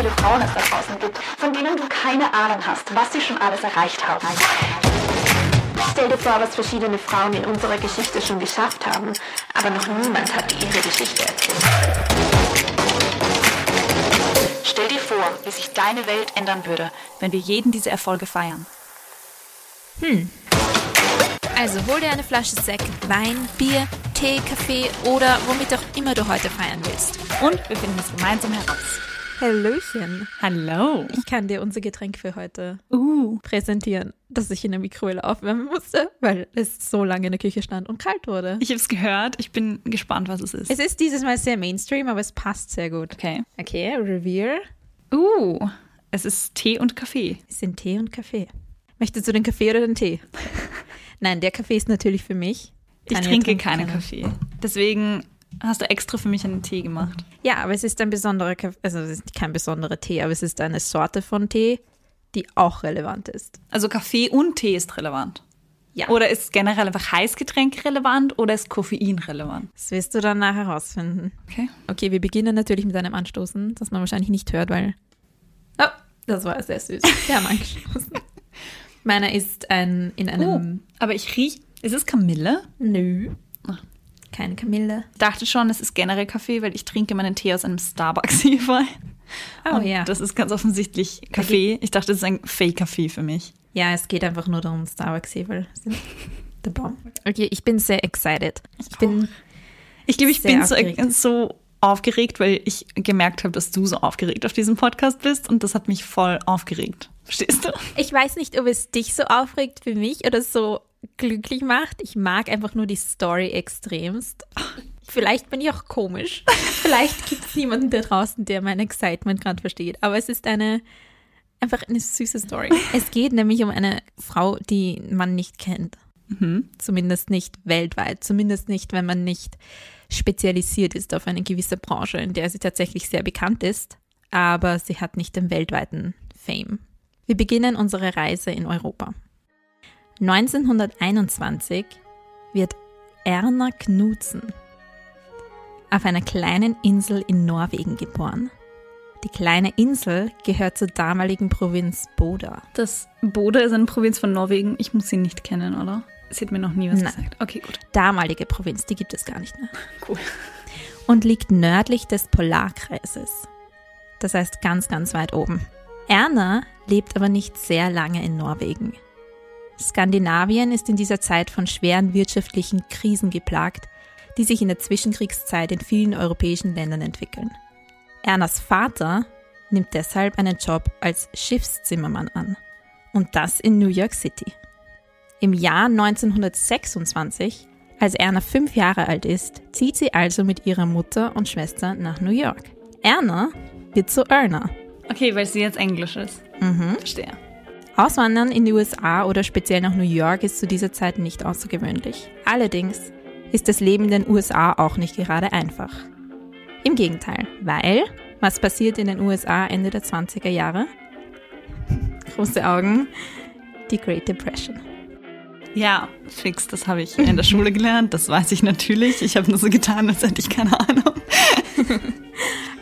viele Frauen es da draußen gibt, von denen du keine Ahnung hast, was sie schon alles erreicht haben. Stell dir vor, was verschiedene Frauen in unserer Geschichte schon geschafft haben, aber noch niemand hat ihre Geschichte erzählt. Stell dir vor, wie sich deine Welt ändern würde, wenn wir jeden diese Erfolge feiern. Hm. Also hol dir eine Flasche Sekt, Wein, Bier, Tee, Kaffee oder womit auch immer du heute feiern willst. Und wir finden es gemeinsam heraus. Hallöchen. Hallo. Ich kann dir unser Getränk für heute Uh. präsentieren, das ich in der Mikrowelle aufwärmen musste, weil es so lange in der Küche stand und kalt wurde. Ich habe es gehört. Ich bin gespannt, was es ist. Es ist dieses Mal sehr Mainstream, aber es passt sehr gut. okay. Okay, Revere Uh. Es ist Tee und Kaffee. ist in Tee und Kaffee. Möchtest du den Kaffee oder den Tee? Nein, der Kaffee ist natürlich für mich. Ich Tanja trinke keinen. Kaffee. Deswegen hast du extra für mich einen Tee gemacht. Ja, aber es ist ein besonderer also es ist kein besonderer Tee, aber es ist eine Sorte von Tee, die auch relevant ist. Also Kaffee und Tee ist relevant. Ja. Oder ist generell einfach Heißgetränk relevant oder ist Koffein relevant? Das wirst du dann nachher herausfinden. Okay. Okay, wir beginnen natürlich mit einem Anstoßen, das man wahrscheinlich nicht hört, weil. Oh, das war sehr süß. Wir haben angestoßen. Meiner ist ein in einem. Oh, aber ich riech. Ist es Kamille? Nö. Keine Kamille. Ich dachte schon, es ist generell Kaffee, weil ich trinke meinen Tee aus einem Starbucks hierbei. Oh Und ja. Das ist ganz offensichtlich Kaffee. Ich dachte, das ist ein Fake-Kaffee für mich. Ja, es geht einfach nur darum, Starbucks sind der Baum. Okay, ich bin sehr excited. Ich bin. Ich glaube, ich bin so, aufgeregt. so aufgeregt, weil ich gemerkt habe, dass du so aufgeregt auf diesem Podcast bist und das hat mich voll aufgeregt. Verstehst du? Ich weiß nicht, ob es dich so aufregt wie mich oder so glücklich macht. Ich mag einfach nur die Story extremst. Vielleicht bin ich auch komisch. Vielleicht gibt es niemanden da draußen, der mein Excitement gerade versteht. Aber es ist eine einfach eine süße Story. Es geht nämlich um eine Frau, die man nicht kennt. Zumindest nicht weltweit. Zumindest nicht, wenn man nicht spezialisiert ist auf eine gewisse Branche, in der sie tatsächlich sehr bekannt ist. Aber sie hat nicht den weltweiten Fame. Wir beginnen unsere Reise in Europa. 1921 wird Erna Knudsen auf einer kleinen Insel in Norwegen geboren. Die kleine Insel gehört zur damaligen Provinz Boda. Das Bode ist eine Provinz von Norwegen. Ich muss sie nicht kennen, oder? Sie hat mir noch nie was Nein. gesagt. Okay, gut. Damalige Provinz, die gibt es gar nicht mehr. Cool. Und liegt nördlich des Polarkreises. Das heißt ganz, ganz weit oben. Erna lebt aber nicht sehr lange in Norwegen. Skandinavien ist in dieser Zeit von schweren wirtschaftlichen Krisen geplagt, die sich in der Zwischenkriegszeit in vielen europäischen Ländern entwickeln. Ernas Vater nimmt deshalb einen Job als Schiffszimmermann an. Und das in New York City. Im Jahr 1926, als Erna fünf Jahre alt ist, zieht sie also mit ihrer Mutter und Schwester nach New York. Erna wird zu Erna. Okay, weil sie jetzt Englisch ist. Mhm. Verstehe. Auswandern in die USA oder speziell nach New York ist zu dieser Zeit nicht außergewöhnlich. Allerdings ist das Leben in den USA auch nicht gerade einfach. Im Gegenteil, weil was passiert in den USA Ende der 20er Jahre? Große Augen, die Great Depression. Ja, fix, das habe ich in der Schule gelernt. Das weiß ich natürlich. Ich habe nur so getan, als hätte ich keine Ahnung.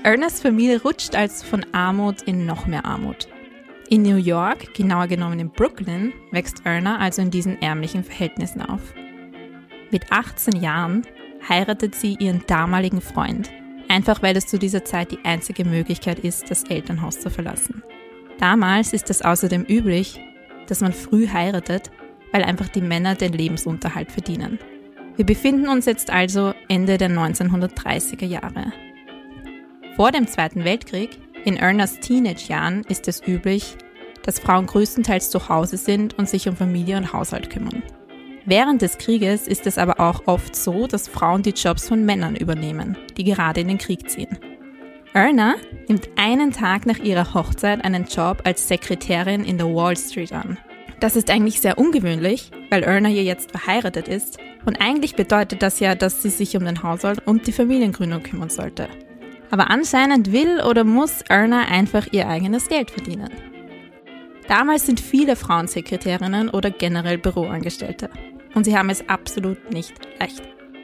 Ernas Familie rutscht also von Armut in noch mehr Armut. In New York, genauer genommen in Brooklyn, wächst Erna also in diesen ärmlichen Verhältnissen auf. Mit 18 Jahren heiratet sie ihren damaligen Freund, einfach weil es zu dieser Zeit die einzige Möglichkeit ist, das Elternhaus zu verlassen. Damals ist es außerdem üblich, dass man früh heiratet, weil einfach die Männer den Lebensunterhalt verdienen. Wir befinden uns jetzt also Ende der 1930er Jahre. Vor dem Zweiten Weltkrieg, in Ernas Teenage-Jahren, ist es üblich, dass Frauen größtenteils zu Hause sind und sich um Familie und Haushalt kümmern. Während des Krieges ist es aber auch oft so, dass Frauen die Jobs von Männern übernehmen, die gerade in den Krieg ziehen. Erna nimmt einen Tag nach ihrer Hochzeit einen Job als Sekretärin in der Wall Street an. Das ist eigentlich sehr ungewöhnlich, weil Erna ja jetzt verheiratet ist und eigentlich bedeutet das ja, dass sie sich um den Haushalt und die Familiengründung kümmern sollte. Aber anscheinend will oder muss Erna einfach ihr eigenes Geld verdienen. Damals sind viele Frauen Sekretärinnen oder generell Büroangestellte. Und sie haben es absolut nicht leicht.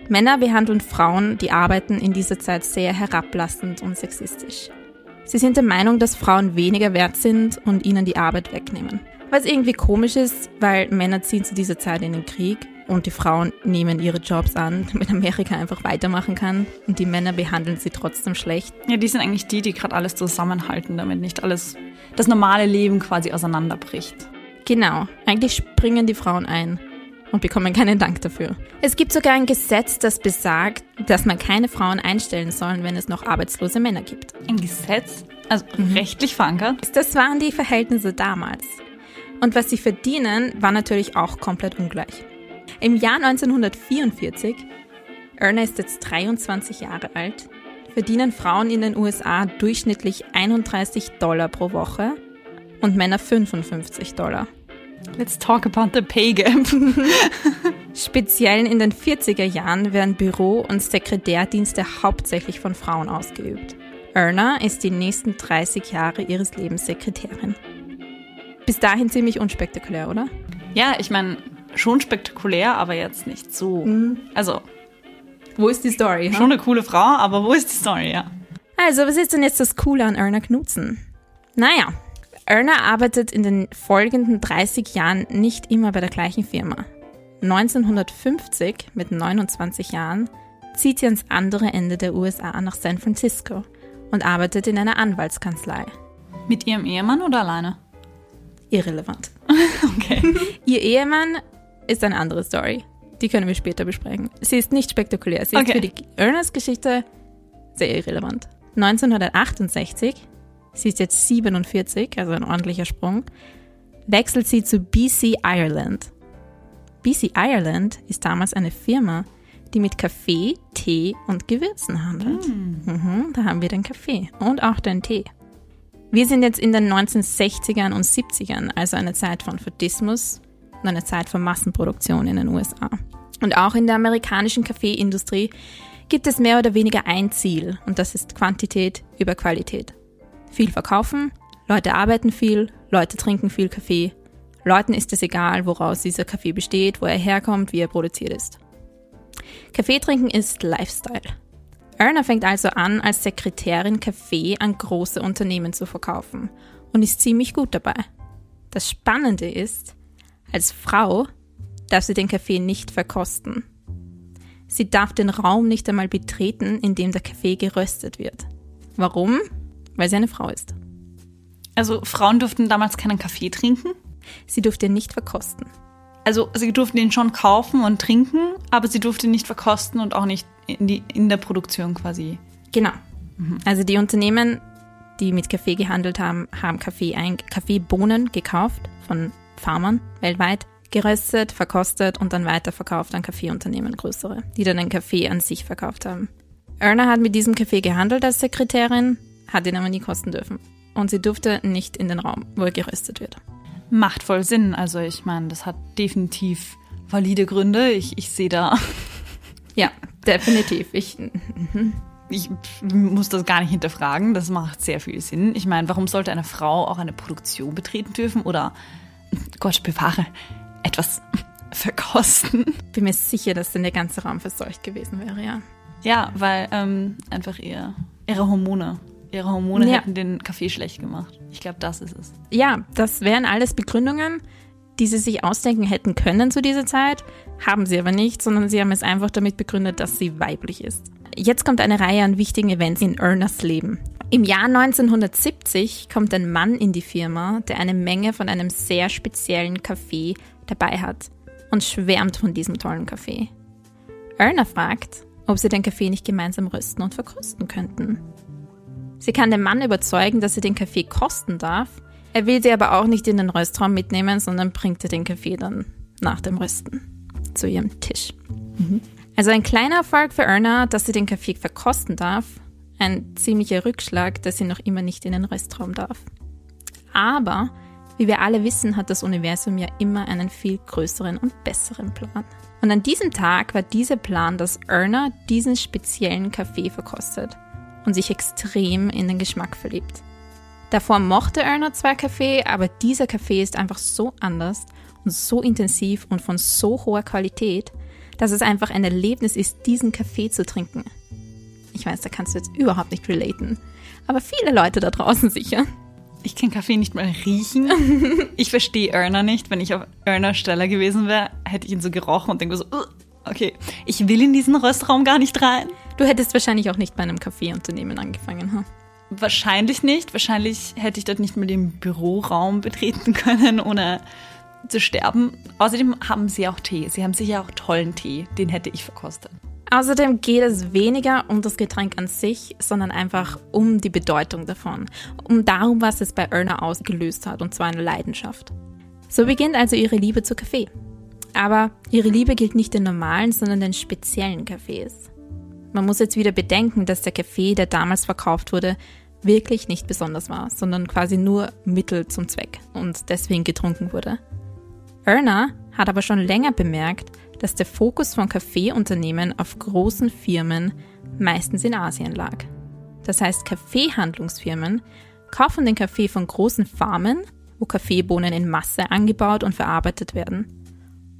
Männer behandeln Frauen, die arbeiten, in dieser Zeit sehr herablassend und sexistisch. Sie sind der Meinung, dass Frauen weniger wert sind und ihnen die Arbeit wegnehmen. Was irgendwie komisch ist, weil Männer ziehen zu dieser Zeit in den Krieg und die Frauen nehmen ihre Jobs an, damit Amerika einfach weitermachen kann und die Männer behandeln sie trotzdem schlecht. Ja, die sind eigentlich die, die gerade alles zusammenhalten, damit nicht alles das normale Leben quasi auseinanderbricht. Genau, eigentlich springen die Frauen ein und bekommen keinen Dank dafür. Es gibt sogar ein Gesetz, das besagt, dass man keine Frauen einstellen soll, wenn es noch arbeitslose Männer gibt. Ein Gesetz? Also rechtlich verankert? Das waren die Verhältnisse damals. Und was sie verdienen, war natürlich auch komplett ungleich. Im Jahr 1944, Erna ist jetzt 23 Jahre alt, verdienen Frauen in den USA durchschnittlich 31 Dollar pro Woche und Männer 55 Dollar. Let's talk about the pay gap. Speziell in den 40er Jahren werden Büro- und Sekretärdienste hauptsächlich von Frauen ausgeübt. Erna ist die nächsten 30 Jahre ihres Lebens Sekretärin. Bis dahin ziemlich unspektakulär, oder? ja, ich meine, schon spektakulär, aber jetzt nicht so. Also, Wo ist die Story? schon eine coole Frau, aber wo ist die Story, ja? Also, was ist denn jetzt das Coole an Erna Knutzen? Naja, Erna arbeitet in den folgenden 30 Jahren nicht immer bei der gleichen Firma. 1950, mit 29 Jahren, zieht sie ans andere Ende der USA nach San Francisco und arbeitet in einer Anwaltskanzlei. Mit ihrem Ehemann oder alleine? Irrelevant. Okay. Ihr Ehemann ist eine andere Story. Die können wir später besprechen. Sie ist nicht spektakulär. Sie Okay. ist für die Ernas Geschichte sehr irrelevant. 1968, sie ist jetzt 47, also ein ordentlicher Sprung, wechselt sie zu BC Ireland. BC Ireland ist damals eine Firma, die mit Kaffee, Tee und Gewürzen handelt. Mhm, da haben wir den Kaffee und auch den Tee. Wir sind jetzt in den 1960ern und 70ern, also eine Zeit von Fordismus und eine Zeit von Massenproduktion in den USA. Und auch in der amerikanischen Kaffeeindustrie gibt es mehr oder weniger ein Ziel und das ist Quantität über Qualität. Viel verkaufen, Leute arbeiten viel, Leute trinken viel Kaffee. Leuten ist es egal, woraus dieser Kaffee besteht, wo er herkommt, wie er produziert ist. Kaffee trinken ist Lifestyle. Erna fängt also an, als Sekretärin Kaffee an große Unternehmen zu verkaufen und ist ziemlich gut dabei. Das Spannende ist, als Frau darf sie den Kaffee nicht verkosten. Sie darf den Raum nicht einmal betreten, in dem der Kaffee geröstet wird. Warum? Weil sie eine Frau ist. Also, Frauen durften damals keinen Kaffee trinken. Sie durfte ihn nicht verkosten. Also, sie durften ihn schon kaufen und trinken, aber sie durfte ihn nicht verkosten und auch nicht in, die, in der Produktion quasi. Genau. Also die Unternehmen, die mit Kaffee gehandelt haben, haben Kaffee ein, Kaffeebohnen gekauft von Farmern weltweit, geröstet, verkostet und dann weiterverkauft an Kaffeeunternehmen größere, die dann den Kaffee an sich verkauft haben. Erna hat mit diesem Kaffee gehandelt als Sekretärin, hat ihn aber nie kosten dürfen. Und sie durfte nicht in den Raum, wo er geröstet wird. Macht voll Sinn. Also, ich meine, das hat definitiv valide Gründe. Ich, ich sehe da, Ja, definitiv. Ich, ich muss das gar nicht hinterfragen. Das macht sehr viel Sinn. Ich meine, warum sollte eine Frau auch eine Produktion betreten dürfen oder, Gott bewahre, etwas verkosten? bin mir sicher, dass dann der ganze Raum verseucht gewesen wäre, ja. Ja, weil ähm, einfach ihr, ihre Hormone, ihre Hormone Ja. hätten den Kaffee schlecht gemacht. Ich glaube, das ist es. Ja, das wären alles Begründungen, die sie sich ausdenken hätten können zu dieser Zeit, haben sie aber nicht, sondern sie haben es einfach damit begründet, dass sie weiblich ist. Jetzt kommt eine Reihe an wichtigen Events in Ernas Leben. Im Jahr 1970 kommt ein Mann in die Firma, der eine Menge von einem sehr speziellen Kaffee dabei hat und schwärmt von diesem tollen Kaffee. Erna fragt, ob sie den Kaffee nicht gemeinsam rösten und verkosten könnten. Sie kann den Mann überzeugen, dass sie den Kaffee kosten darf. Er will sie aber auch nicht in den Röstraum mitnehmen, sondern bringt ihr den Kaffee dann nach dem Rösten zu ihrem Tisch. Also ein kleiner Erfolg für Erna, dass sie den Kaffee verkosten darf. Ein ziemlicher Rückschlag, dass sie noch immer nicht in den Röstraum darf. Aber, wie wir alle wissen, hat das Universum ja immer einen viel größeren und besseren Plan. Und an diesem Tag war dieser Plan, dass Erna diesen speziellen Kaffee verkostet und sich extrem in den Geschmack verliebt. Davor mochte Erna zwar Kaffee, aber dieser Kaffee ist einfach so anders und so intensiv und von so hoher Qualität, dass es einfach ein Erlebnis ist, diesen Kaffee zu trinken. Ich weiß, da kannst du jetzt überhaupt nicht relaten. Aber viele Leute da draußen sicher. Ich kann Kaffee nicht mal riechen. Ich verstehe Erna nicht. Wenn ich auf Ernas Stelle gewesen wäre, hätte ich ihn so gerochen und denke so, "Ugh, okay, ich will in diesen Röstraum gar nicht rein. Du hättest wahrscheinlich auch nicht bei einem Kaffeeunternehmen angefangen, ha? Wahrscheinlich nicht. Wahrscheinlich hätte ich dort nicht mal den Büroraum betreten können, ohne zu sterben. Außerdem haben sie auch Tee. Sie haben sicher auch tollen Tee. Den hätte ich verkostet. Außerdem geht es weniger um das Getränk an sich, sondern einfach um die Bedeutung davon. Um darum, was es bei Erna ausgelöst hat, und zwar eine Leidenschaft. So beginnt also ihre Liebe zu Kaffee. Aber ihre Liebe gilt nicht den normalen, sondern den speziellen Kaffees. Man muss jetzt wieder bedenken, dass der Kaffee, der damals verkauft wurde, wirklich nicht besonders war, sondern quasi nur Mittel zum Zweck und deswegen getrunken wurde. Erna hat aber schon länger bemerkt, dass der Fokus von Kaffeeunternehmen auf großen Firmen meistens in Asien lag. Das heißt, Kaffeehandlungsfirmen kaufen den Kaffee von großen Farmen, wo Kaffeebohnen in Masse angebaut und verarbeitet werden.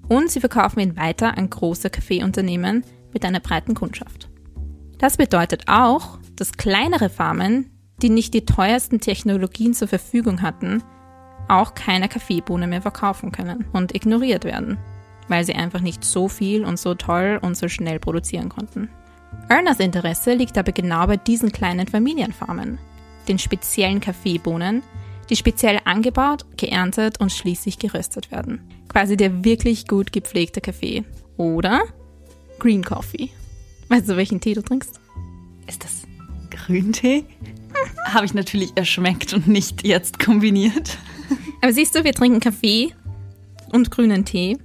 Und sie verkaufen ihn weiter an große Kaffeeunternehmen mit einer breiten Kundschaft. Das bedeutet auch, dass kleinere Farmen, die nicht die teuersten Technologien zur Verfügung hatten, auch keine Kaffeebohne mehr verkaufen können und ignoriert werden, weil sie einfach nicht so viel und so toll und so schnell produzieren konnten. Ernas Interesse liegt aber genau bei diesen kleinen Familienfarmen, den speziellen Kaffeebohnen, die speziell angebaut, geerntet und schließlich geröstet werden. Quasi der wirklich gut gepflegte Kaffee. Oder Green Coffee. Weißt du, welchen Tee du trinkst? Ist das Grüntee? Habe ich natürlich erschmeckt und nicht jetzt kombiniert. Aber siehst du, wir trinken Kaffee und grünen Tee.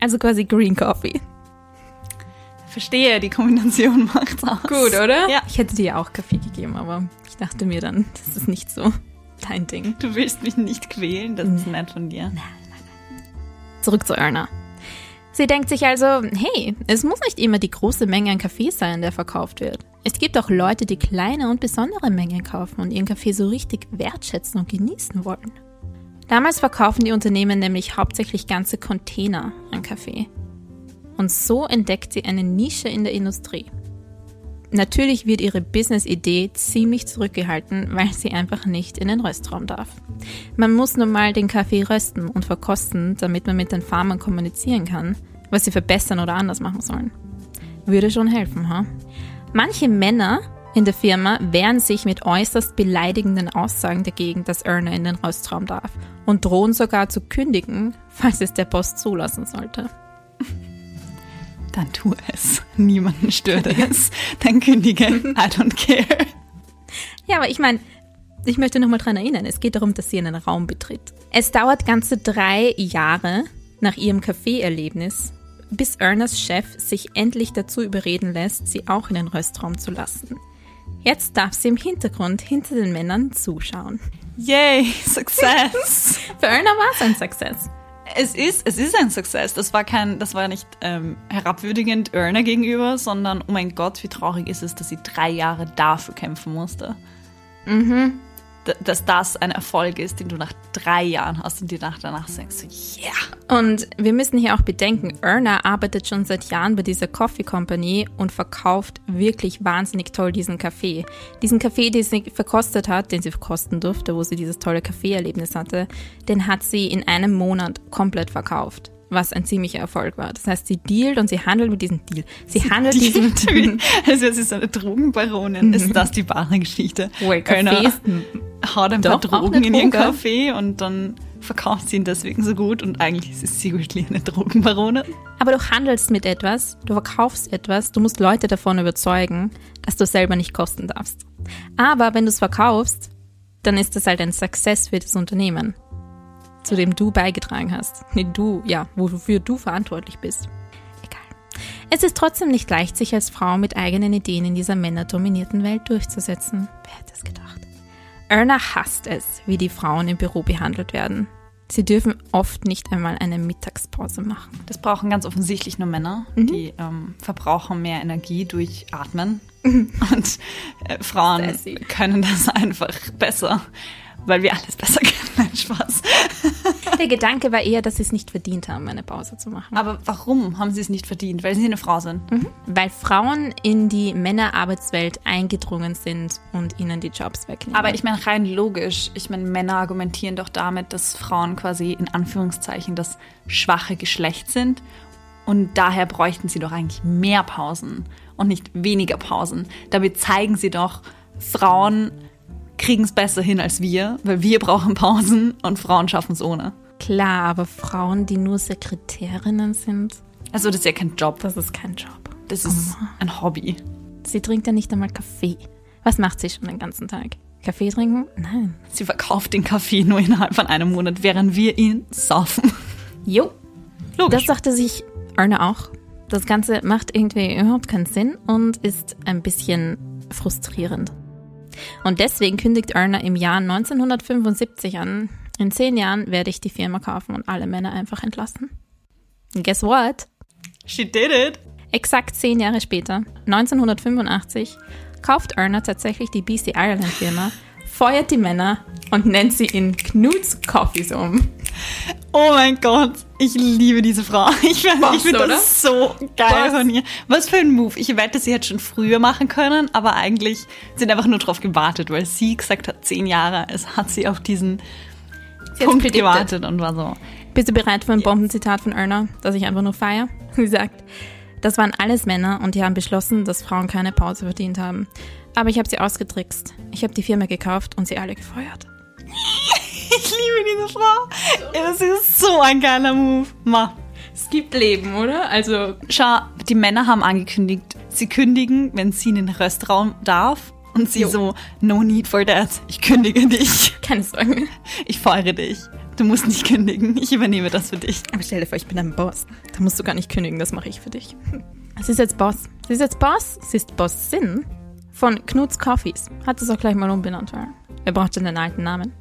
Also quasi Green Coffee. Verstehe, die Kombination macht's aus. oder? Ja. Ich hätte dir auch Kaffee gegeben, aber ich dachte mir dann, das ist nicht so dein Ding. Du willst mich nicht quälen, das ist nett von dir. Zurück zu Erna. Sie denkt sich also, hey, es muss nicht immer die große Menge an Kaffee sein, der verkauft wird. Es gibt auch Leute, die kleine und besondere Mengen kaufen und ihren Kaffee so richtig wertschätzen und genießen wollen. Damals verkaufen die Unternehmen nämlich hauptsächlich ganze Container an Kaffee. Und so entdeckt sie eine Nische in der Industrie. Natürlich wird ihre Business-Idee ziemlich zurückgehalten, weil sie einfach nicht in den Röstraum darf. Man muss nun mal den Kaffee rösten und verkosten, damit man mit den Farmern kommunizieren kann, was sie verbessern oder anders machen sollen. Würde schon helfen, ha? Manche Männer in der Firma wehren sich mit äußerst beleidigenden Aussagen dagegen, dass Erna in den Röstraum darf und drohen sogar zu kündigen, falls es der Boss zulassen sollte. Dann tu es. Niemanden stört es. Dann kündige. I don't care. Ja, aber ich meine, ich möchte nochmal dran erinnern, es geht darum, dass sie einen Raum betritt. Es dauert ganze drei Jahre nach ihrem Kaffeeerlebnis, bis Ernas Chef sich endlich dazu überreden lässt, sie auch in den Röstraum zu lassen. Jetzt darf sie im Hintergrund hinter den Männern zuschauen. Yay, Success. Für Erna war es ein Success. Es ist, es ist ein Success. Das war kein, das war nicht ähm, herabwürdigend Erna gegenüber, sondern oh mein Gott, wie traurig ist es, dass sie drei Jahre dafür kämpfen musste. Mhm. Dass das ein Erfolg ist, den du nach drei Jahren hast und dir nach danach so, yeah. Und wir müssen hier auch bedenken, Erna arbeitet schon seit Jahren bei dieser Coffee Company und verkauft wirklich wahnsinnig toll diesen Kaffee. Diesen Kaffee, den sie verkostet hat, den sie verkosten durfte, wo sie dieses tolle Kaffeeerlebnis hatte, den hat sie in einem Monat komplett verkauft. Was ein ziemlicher Erfolg war. Das heißt, sie dealt und sie handelt mit diesem Deal. Sie, handelt diesen Also sie ist eine Drogenbaronin. Ist das die wahre Geschichte? Well, ist haut ein paar Drogen in ihren. Kaffee und dann verkauft sie ihn deswegen so gut und eigentlich ist sie secretly eine Drogenbaronin. Aber du handelst mit etwas, du verkaufst etwas, du musst Leute davon überzeugen, dass du selber nicht kosten darfst. Aber wenn du es verkaufst, dann ist das halt ein Success für das Unternehmen, zu dem du beigetragen hast. Nee, du, ja, wofür du verantwortlich bist. Egal. Es ist trotzdem nicht leicht, sich als Frau mit eigenen Ideen in dieser männerdominierten Welt durchzusetzen. Wer hätte es gedacht? Erna hasst es, wie die Frauen im Büro behandelt werden. Sie dürfen oft nicht einmal eine Mittagspause machen. Das brauchen ganz offensichtlich nur Männer. Mhm. Die ähm, verbrauchen mehr Energie durch Atmen. Und äh, Frauen können das einfach besser. Weil wir alles besser kennen. Nein, Spaß. Der Gedanke war eher, dass sie es nicht verdient haben, eine Pause zu machen. Aber warum haben sie es nicht verdient? Weil sie eine Frau sind. Weil Frauen in die Männerarbeitswelt eingedrungen sind und ihnen die Jobs wegnehmen. Aber ich meine, rein logisch. Ich meine, Männer argumentieren doch damit, dass Frauen quasi in Anführungszeichen das schwache Geschlecht sind. Und daher bräuchten sie doch eigentlich mehr Pausen und nicht weniger Pausen. Damit zeigen sie doch, Frauen kriegen es besser hin als wir, weil wir brauchen Pausen und Frauen schaffen es ohne. Klar, aber Frauen, die nur Sekretärinnen sind, Also das ist ja kein Job, das ist kein Job. das ist ein Hobby. Sie trinkt ja nicht einmal Kaffee. Was macht sie schon den ganzen Tag? Kaffee trinken? Nein. Sie verkauft den Kaffee nur innerhalb von einem Monat, während wir ihn saufen. Jo, Logisch. das dachte sich Erna auch. Das Ganze macht irgendwie überhaupt keinen Sinn und ist ein bisschen frustrierend. Und deswegen kündigt Erna im Jahr 1975 an, in zehn Jahren werde ich die Firma kaufen und alle Männer einfach entlassen. Und guess what? She did it. Exakt zehn Jahre später, 1985, kauft Erna tatsächlich die BC Ireland Firma, feuert die Männer und nennt sie in Knuts Coffees um. Oh mein Gott, ich liebe diese Frau. Ich, ich finde das so geil Was? von ihr. Was für ein Move. Ich wette, sie hätte schon früher machen können, aber eigentlich sind einfach nur drauf gewartet, weil sie gesagt hat, zehn Jahre, es hat sie auf diesen Sie Punkt gewartet und war so. Bist du bereit für ein Bombenzitat von Erna, das ich einfach nur feier? Sie sagt, das waren alles Männer und die haben beschlossen, dass Frauen keine Pause verdient haben. Aber ich habe sie ausgetrickst. Ich habe die Firma gekauft und sie alle gefeuert. Ich liebe diese Frau. Das ist so ein geiler Move. Ma. Es gibt Leben, oder? Also, Schau, die Männer haben angekündigt, sie kündigen, wenn sie in den Röstraum darf. Und sie Jo. so, no need for that. Ich kündige dich. keine Sorge. Ich feuere dich. Du musst nicht kündigen. Ich übernehme das für dich. Aber stell dir vor, ich bin ein Boss. Da musst du gar nicht kündigen, das mache ich für dich. Sie ist jetzt Boss. Sie ist jetzt Boss. Sie ist Bossin von Knuts Coffees. Hat es auch gleich mal umbenannt, er braucht schon den alten Namen.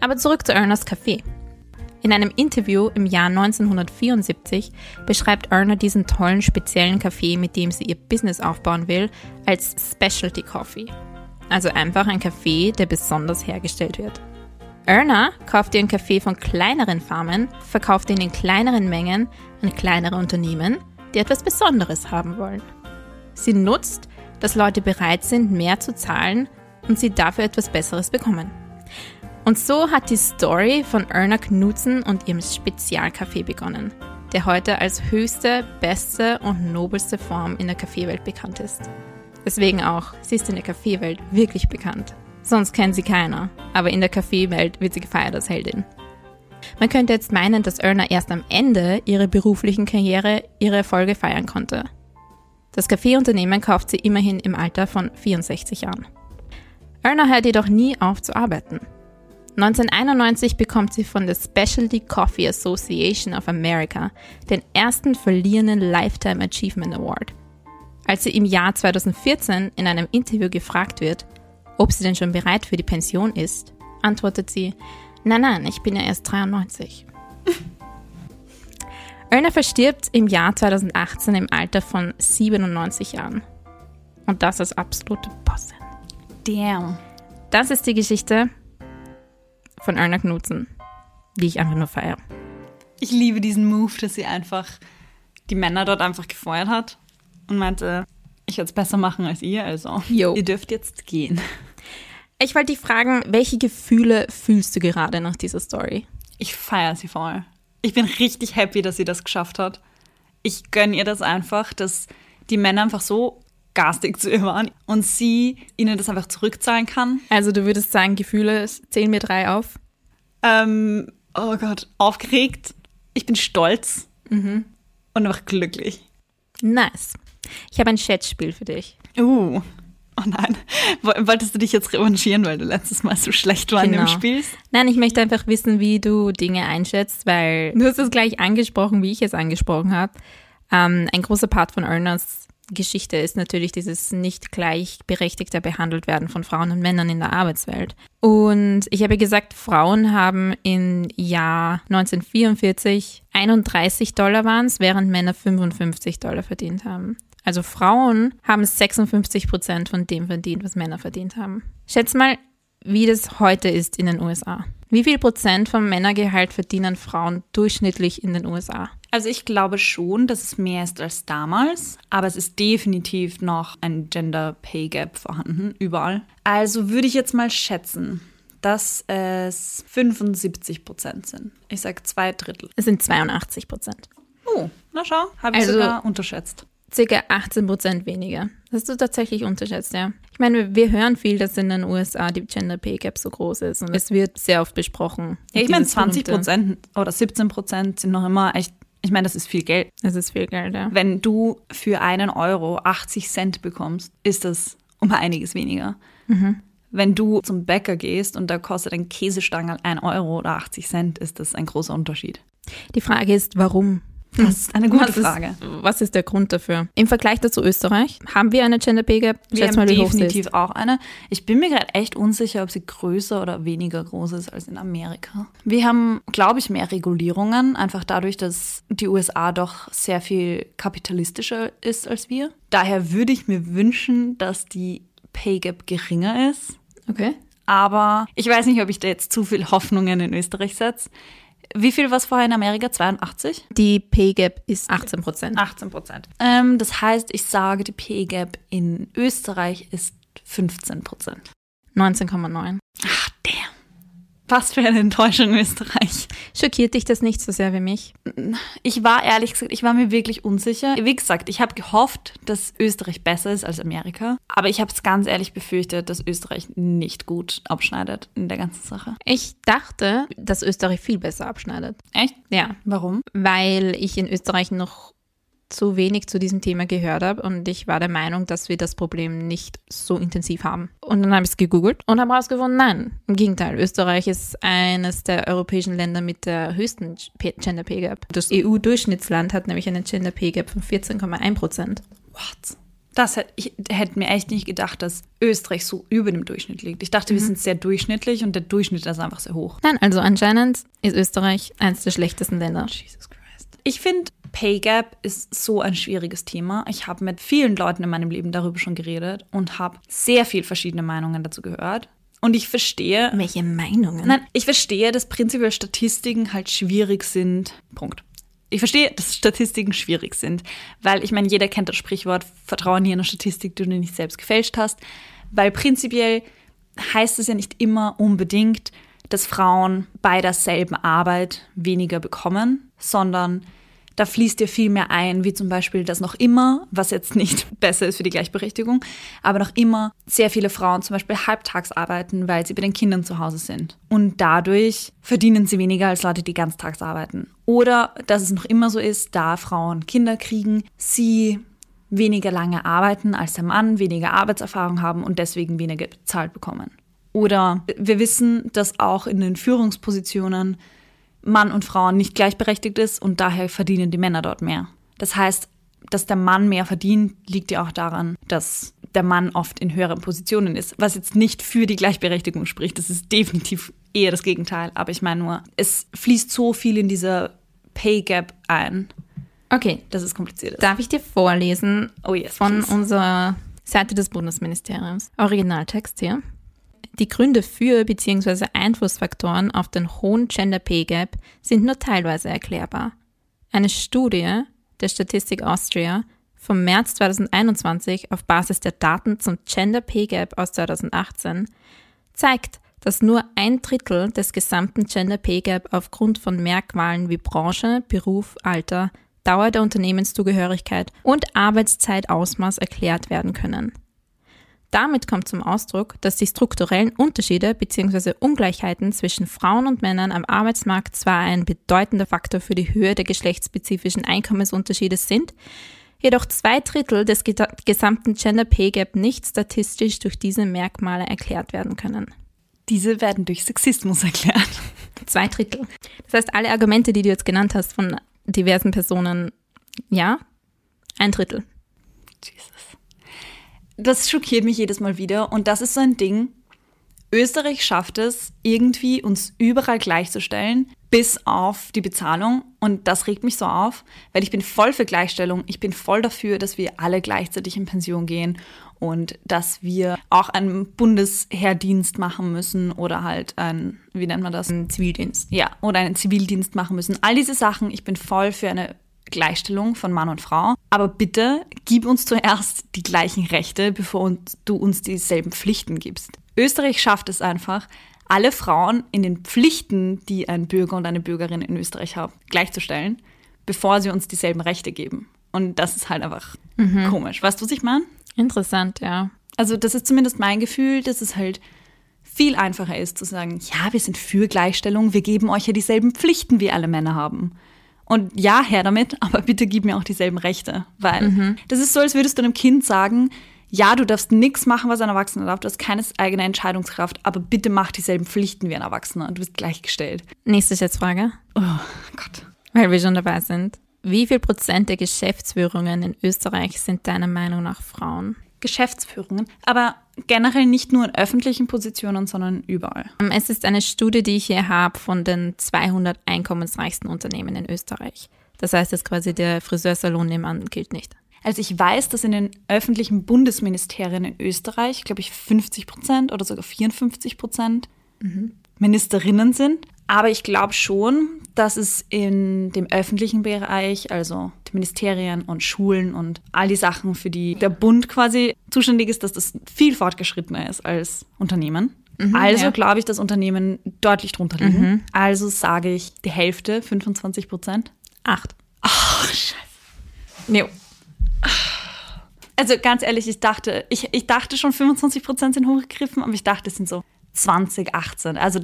Aber zurück zu Ernas Café. In einem Interview im Jahr 1974 beschreibt Erna diesen tollen speziellen Kaffee, mit dem sie ihr Business aufbauen will, als Specialty Coffee. Also einfach ein Kaffee, der besonders hergestellt wird. Erna kauft ihren Kaffee von kleineren Farmen, verkauft ihn in kleineren Mengen an kleinere Unternehmen, die etwas Besonderes haben wollen. Sie nutzt, dass Leute bereit sind, mehr zu zahlen und sie dafür etwas Besseres bekommen. Und so hat die Story von Erna Knudsen und ihrem Spezialkaffee begonnen, der heute als höchste, beste und nobelste Form in der Kaffeewelt bekannt ist. Deswegen auch, sie ist in der Kaffeewelt wirklich bekannt. Sonst kennt sie keiner, aber in der Kaffeewelt wird sie gefeiert als Heldin. Man könnte jetzt meinen, dass Erna erst am Ende ihrer beruflichen Karriere ihre Erfolge feiern konnte. Das Kaffeeunternehmen kauft sie immerhin im Alter von 64 Jahren. Erna hört jedoch nie auf zu arbeiten. 1991 bekommt sie von der Specialty Coffee Association of America den ersten verliehenen Lifetime Achievement Award. Als sie im Jahr 2014 in einem Interview gefragt wird, ob sie denn schon bereit für die Pension ist, antwortet sie, nein, nein, ich bin ja erst 93. Erna verstirbt im Jahr 2018 im Alter von 97 Jahren. Und das als absolute Bossin. Damn. Das ist die Geschichte von Erna Knudsen, die ich einfach nur feiere. Ich liebe diesen Move, dass sie einfach die Männer dort einfach gefeuert hat und meinte, ich werde es besser machen als ihr, also Jo. ihr dürft jetzt gehen. Ich wollte dich fragen, welche Gefühle fühlst du gerade nach dieser Story? Ich feiere sie voll. Ich bin richtig happy, dass sie das geschafft hat. Ich gönne ihr das einfach, dass die Männer einfach so garstig zu ihr waren und sie ihnen das einfach zurückzahlen kann. Also du würdest sagen, Gefühle zählen mir drei auf? Ähm, oh Gott, aufgeregt. Ich bin stolz und einfach glücklich. Nice. Ich habe ein Schätzspiel für dich. Uh. Oh nein. Woll- Wolltest du dich jetzt revanchieren, weil du letztes Mal so schlecht war in dem Genau. Spiel? Nein, ich möchte einfach wissen, wie du Dinge einschätzt, weil du hast es gleich angesprochen, wie ich es angesprochen habe. Ähm, ein großer Part von Ernas Geschichte ist natürlich dieses nicht gleichberechtigte behandelt werden von Frauen und Männern in der Arbeitswelt. Und ich habe gesagt, Frauen haben im Jahr 1944 31 Dollar waren es, während Männer 55 Dollar verdient haben. Also Frauen haben 56 Prozent von dem verdient, was Männer verdient haben. Schätz mal, wie das heute ist in den USA. Wie viel Prozent vom Männergehalt verdienen Frauen durchschnittlich in den USA? Also ich glaube schon, dass es mehr ist als damals, aber es ist definitiv noch ein Gender Pay Gap vorhanden, überall. Also würde ich jetzt mal schätzen, dass es 75 Prozent sind. Ich sage zwei Drittel. Es sind 82 Prozent. Oh, na schau, habe ich Also- sogar unterschätzt. Circa 18 Prozent weniger. Das hast du tatsächlich unterschätzt, ja. Ich meine, wir- hören viel, dass in den USA die Gender Pay Gap so groß ist und es wird sehr oft besprochen. Ja, ich meine, Dieses 20 berühmte- Prozent oder 17 Prozent sind noch immer echt, ich meine, das ist viel Geld. Das ist viel Geld, ja. Wenn du für einen Euro 80 Cent bekommst, ist das um einiges weniger. Wenn du zum Bäcker gehst und da kostet ein Käsestangel 1 Euro oder 80 Cent, ist das ein großer Unterschied. Die Frage ist, warum? Das ist eine gute was Frage. Ist, was ist der Grund dafür? Im Vergleich dazu Österreich, haben wir eine Gender Pay Gap? Wir Schätz haben mal, definitiv auch eine. Ich bin mir gerade echt unsicher, ob sie größer oder weniger groß ist als in Amerika. Wir haben, glaube ich, mehr Regulierungen, einfach dadurch, dass die USA doch sehr viel kapitalistischer ist als wir. Daher würde ich mir wünschen, dass die Pay Gap geringer ist. Okay. Aber ich weiß nicht, ob ich da jetzt zu viel Hoffnungen in Österreich setze. Wie viel war es vorher in Amerika? 82? Die Pay Gap ist 18 Prozent. 18 Prozent. Ähm, das heißt, ich sage, die Pay Gap in Österreich ist 15 Prozent. 19,9. Ach, damn. Was für eine Enttäuschung Österreich. Schockiert dich das nicht so sehr wie mich? Ich war ehrlich gesagt, ich war mir wirklich unsicher. Wie gesagt, ich habe gehofft, dass Österreich besser ist als Amerika. Aber ich habe es ganz ehrlich befürchtet, dass Österreich nicht gut abschneidet in der ganzen Sache. Ich dachte, dass Österreich viel besser abschneidet. Echt? Ja, Warum? weil ich in Österreich noch zu wenig zu diesem Thema gehört habe und ich war der Meinung, dass wir das Problem nicht so intensiv haben. Und dann habe ich es gegoogelt und habe herausgefunden, nein, im Gegenteil, Österreich ist eines der europäischen Länder mit der höchsten Gender Pay Gap. Das EU-Durchschnittsland hat nämlich einen Gender Pay Gap von 14,1 Prozent. What? Das hätte ich hätte mir echt nicht gedacht, dass Österreich so über dem Durchschnitt liegt. Ich dachte, wir sind sehr durchschnittlich und der Durchschnitt ist einfach sehr hoch. Nein, also anscheinend ist Österreich eines der schlechtesten Länder. Jesus Christ. Ich finde, Pay Gap ist so ein schwieriges Thema. Ich habe mit vielen Leuten in meinem Leben darüber schon geredet und habe sehr viel verschiedene Meinungen dazu gehört. Und ich verstehe, Welche Meinungen? nein, ich verstehe, dass prinzipiell Statistiken halt schwierig sind. Punkt. Ich verstehe, dass Statistiken schwierig sind, weil ich meine, jeder kennt das Sprichwort, vertraue nie einer Statistik, die du nicht selbst gefälscht hast, weil prinzipiell heißt es ja nicht immer unbedingt, dass Frauen bei derselben Arbeit weniger bekommen, sondern da fließt dir viel mehr ein, wie zum Beispiel, dass noch immer, was jetzt nicht besser ist für die Gleichberechtigung, aber noch immer sehr viele Frauen zum Beispiel halbtags arbeiten, weil sie bei den Kindern zu Hause sind. Und dadurch verdienen sie weniger als Leute, die ganztags arbeiten. Oder dass es noch immer so ist, da Frauen Kinder kriegen, sie weniger lange arbeiten als der Mann, weniger Arbeitserfahrung haben und deswegen weniger bezahlt bekommen. Oder wir wissen, dass auch in den Führungspositionen Mann und Frauen nicht gleichberechtigt ist und daher verdienen die Männer dort mehr. Das heißt, dass der Mann mehr verdient, liegt ja auch daran, dass der Mann oft in höheren Positionen ist, was jetzt nicht für die Gleichberechtigung spricht. Das ist definitiv eher das Gegenteil. Aber ich meine nur, es fließt so viel in dieser Pay Gap ein, Okay, dass es kompliziert ist. darf ich dir vorlesen Oh yes, von please. unserer Seite des Bundesministeriums? Originaltext hier. Die Gründe für bzw. Einflussfaktoren auf den hohen Gender Pay Gap sind nur teilweise erklärbar. Eine Studie der Statistik Austria vom März 2021 auf Basis der Daten zum Gender Pay Gap aus 2018 zeigt, dass nur ein Drittel des gesamten Gender Pay Gap aufgrund von Merkmalen wie Branche, Beruf, Alter, Dauer der Unternehmenszugehörigkeit und Arbeitszeitausmaß erklärt werden können. Damit kommt zum Ausdruck, dass die strukturellen Unterschiede bzw. Ungleichheiten zwischen Frauen und Männern am Arbeitsmarkt zwar ein bedeutender Faktor für die Höhe der geschlechtsspezifischen Einkommensunterschiede sind, jedoch zwei Drittel des gesamten Gender Pay Gap nicht statistisch durch diese Merkmale erklärt werden können. Diese werden durch Sexismus erklärt. Zwei Drittel. Das heißt, alle Argumente, die du jetzt genannt hast von diversen Personen, ja, ein Drittel. Jesus. Das schockiert mich jedes Mal wieder. Und das ist so ein Ding. Österreich schafft es, irgendwie uns überall gleichzustellen, bis auf die Bezahlung. Und das regt mich so auf, weil ich bin voll für Gleichstellung. Ich bin voll dafür, dass wir alle gleichzeitig in Pension gehen und dass wir auch einen Bundesheerdienst machen müssen oder halt ein, wie nennt man das? Ein Zivildienst. Ja, oder einen Zivildienst machen müssen. All diese Sachen, ich bin voll für eine Gleichstellung von Mann und Frau. Aber bitte gib uns zuerst die gleichen Rechte, bevor du uns dieselben Pflichten gibst. Österreich schafft es einfach, alle Frauen in den Pflichten, die ein Bürger und eine Bürgerin in Österreich haben, gleichzustellen, bevor sie uns dieselben Rechte geben. Und das ist halt einfach mhm. komisch. Weißt du, was ich meine? Interessant, ja. Also das ist zumindest mein Gefühl, dass es halt viel einfacher ist zu sagen, ja, wir sind für Gleichstellung, wir geben euch ja dieselben Pflichten, wie alle Männer haben. Und ja, her damit, aber bitte gib mir auch dieselben Rechte. Weil mhm. das ist so, als würdest du einem Kind sagen, ja, du darfst nichts machen, was ein Erwachsener darf, du hast keine eigene Entscheidungskraft, aber bitte mach dieselben Pflichten wie ein Erwachsener und du bist gleichgestellt. Nächste Schätzfrage. Oh Gott. Weil wir schon dabei sind. Wie viel Prozent der Geschäftsführungen in Österreich sind deiner Meinung nach Frauen? Geschäftsführungen, aber generell nicht nur in öffentlichen Positionen, sondern überall. Ähm, es ist eine Studie, die ich hier habe von den 200 einkommensreichsten Unternehmen in Österreich. Das heißt, dass quasi der Friseursalon nebenan gilt nicht. Also ich weiß, dass in den öffentlichen Bundesministerien in Österreich, glaube ich, 50 Prozent oder sogar 54 Prozent mhm. Ministerinnen sind. Aber ich glaube schon, dass es in dem öffentlichen Bereich, also Ministerien und Schulen und all die Sachen, für die der Bund quasi zuständig ist, dass das viel fortgeschrittener ist als Unternehmen. Mhm, also ja. glaube ich, dass Unternehmen deutlich drunter liegen. Mhm. Also sage ich die Hälfte, 25 Prozent. Acht. Ach, scheiße. Nee, also ganz ehrlich, ich dachte, ich, ich dachte schon 25 Prozent sind hochgegriffen, aber ich dachte, es sind so 20, 18. Also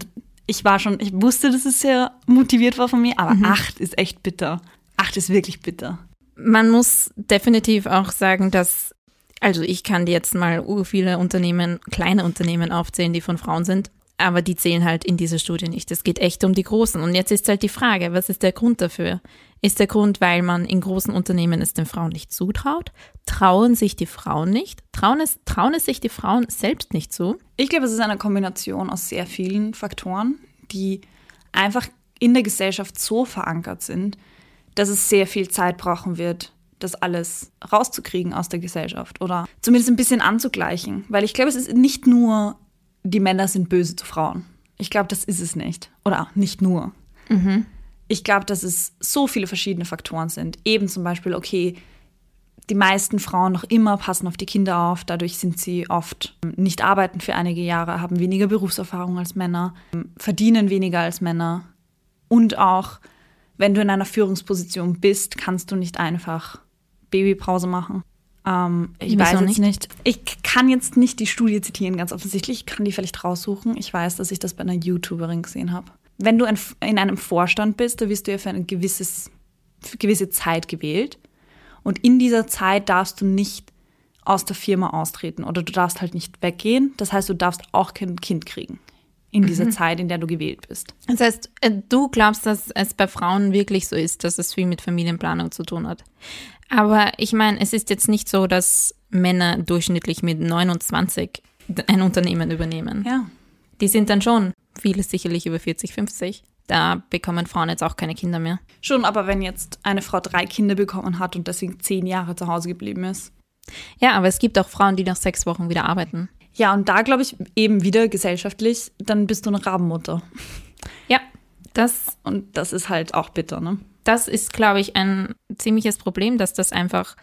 ich war schon, ich wusste, dass es sehr motiviert war von mir, aber mhm. 8 ist echt bitter. 8 ist wirklich bitter. Man muss definitiv auch sagen, dass, also ich kann dir jetzt mal viele Unternehmen, kleine Unternehmen aufzählen, die von Frauen sind aber die zählen halt in dieser Studie nicht. Es geht echt um die Großen. Und jetzt ist halt die Frage, was ist der Grund dafür? Ist der Grund, weil man in großen Unternehmen es den Frauen nicht zutraut? Trauen sich die Frauen nicht? Trauen es, trauen es sich die Frauen selbst nicht zu? Ich glaube, es ist eine Kombination aus sehr vielen Faktoren, die einfach in der Gesellschaft so verankert sind, dass es sehr viel Zeit brauchen wird, das alles rauszukriegen aus der Gesellschaft oder zumindest ein bisschen anzugleichen. Weil ich glaube, es ist nicht nur die Männer sind böse zu Frauen. Ich glaube, das ist es nicht. Oder nicht nur. Mhm. Ich glaube, dass es so viele verschiedene Faktoren sind. Eben zum Beispiel, okay, die meisten Frauen noch immer passen auf die Kinder auf. Dadurch sind sie oft nicht arbeiten für einige Jahre, haben weniger Berufserfahrung als Männer, verdienen weniger als Männer. Und auch, wenn du in einer Führungsposition bist, kannst du nicht einfach Babypause machen. Ähm, ich weiß jetzt nicht? nicht. Ich kann jetzt nicht die Studie zitieren, ganz offensichtlich. Ich kann die vielleicht raussuchen. Ich weiß, dass ich das bei einer YouTuberin gesehen habe. Wenn du in einem Vorstand bist, da wirst du ja für eine gewisses, für gewisse Zeit gewählt. Und in dieser Zeit darfst du nicht aus der Firma austreten oder du darfst halt nicht weggehen. Das heißt, du darfst auch kein Kind kriegen in dieser mhm. Zeit, in der du gewählt bist. Das heißt, äh, du glaubst, dass es bei Frauen wirklich so ist, dass es viel mit Familienplanung zu tun hat. Aber ich meine, es ist jetzt nicht so, dass Männer durchschnittlich mit 29 ein Unternehmen übernehmen. Ja. Die sind dann schon, viele sicherlich über 40, 50. Da bekommen Frauen jetzt auch keine Kinder mehr. Schon, aber wenn jetzt eine Frau drei Kinder bekommen hat und deswegen zehn Jahre zu Hause geblieben ist. Ja, aber es gibt auch Frauen, die nach sechs Wochen wieder arbeiten. Ja, und da glaube ich eben wieder gesellschaftlich, dann bist du eine Rabenmutter. Ja, das. Und das ist halt auch bitter, ne? das ist, glaube ich, ein ziemliches Problem, dass das einfach,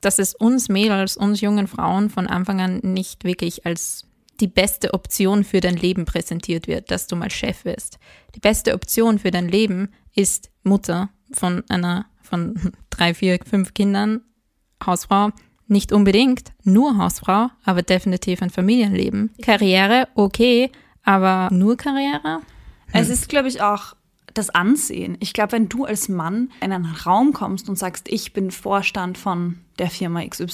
dass es uns Mädels, uns jungen Frauen von Anfang an nicht wirklich als die beste Option für dein Leben präsentiert wird, dass du mal Chef wirst. Die beste Option für dein Leben ist Mutter von einer, von drei, vier, fünf Kindern, Hausfrau, nicht unbedingt nur Hausfrau, aber definitiv ein Familienleben. Karriere, okay, aber nur Karriere? Hm. Es ist, glaube ich, auch das Ansehen. Ich glaube, wenn du als Mann in einen Raum kommst und sagst, ich bin Vorstand von der Firma XY,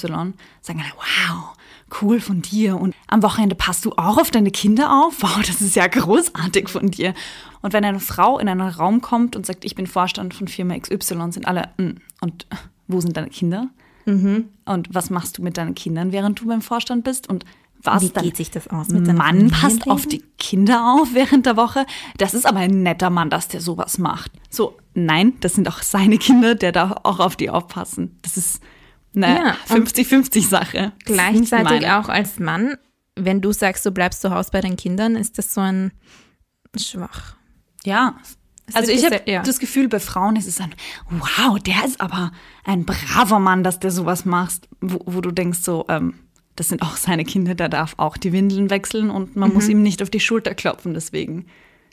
sagen alle, wow, cool von dir. Und am Wochenende passt du auch auf deine Kinder auf? Wow, das ist ja großartig von dir. Und wenn eine Frau in einen Raum kommt und sagt, ich bin Vorstand von Firma XY, sind alle, mm, und wo sind deine Kinder? Mhm. Und was machst du mit deinen Kindern, während du beim Vorstand bist? Und Was Wie geht sich das aus mit deinem Mann passt auf die Kinder auf während der Woche. Das ist aber ein netter Mann, dass der sowas macht. So, nein, das sind auch seine Kinder, der darf auch auf die aufpassen. Das ist eine Ja, und 50-50-Sache. Gleichzeitig auch als Mann, wenn du sagst, du bleibst zu Hause bei den Kindern, ist das so ein schwach. Ja. Es Also ich habe ja. das Gefühl, bei Frauen ist es ein, wow, der ist aber ein braver Mann, dass der sowas macht, wo, wo du denkst so, ähm, das sind auch seine Kinder, der darf auch die Windeln wechseln und man Mhm. muss ihm nicht auf die Schulter klopfen deswegen.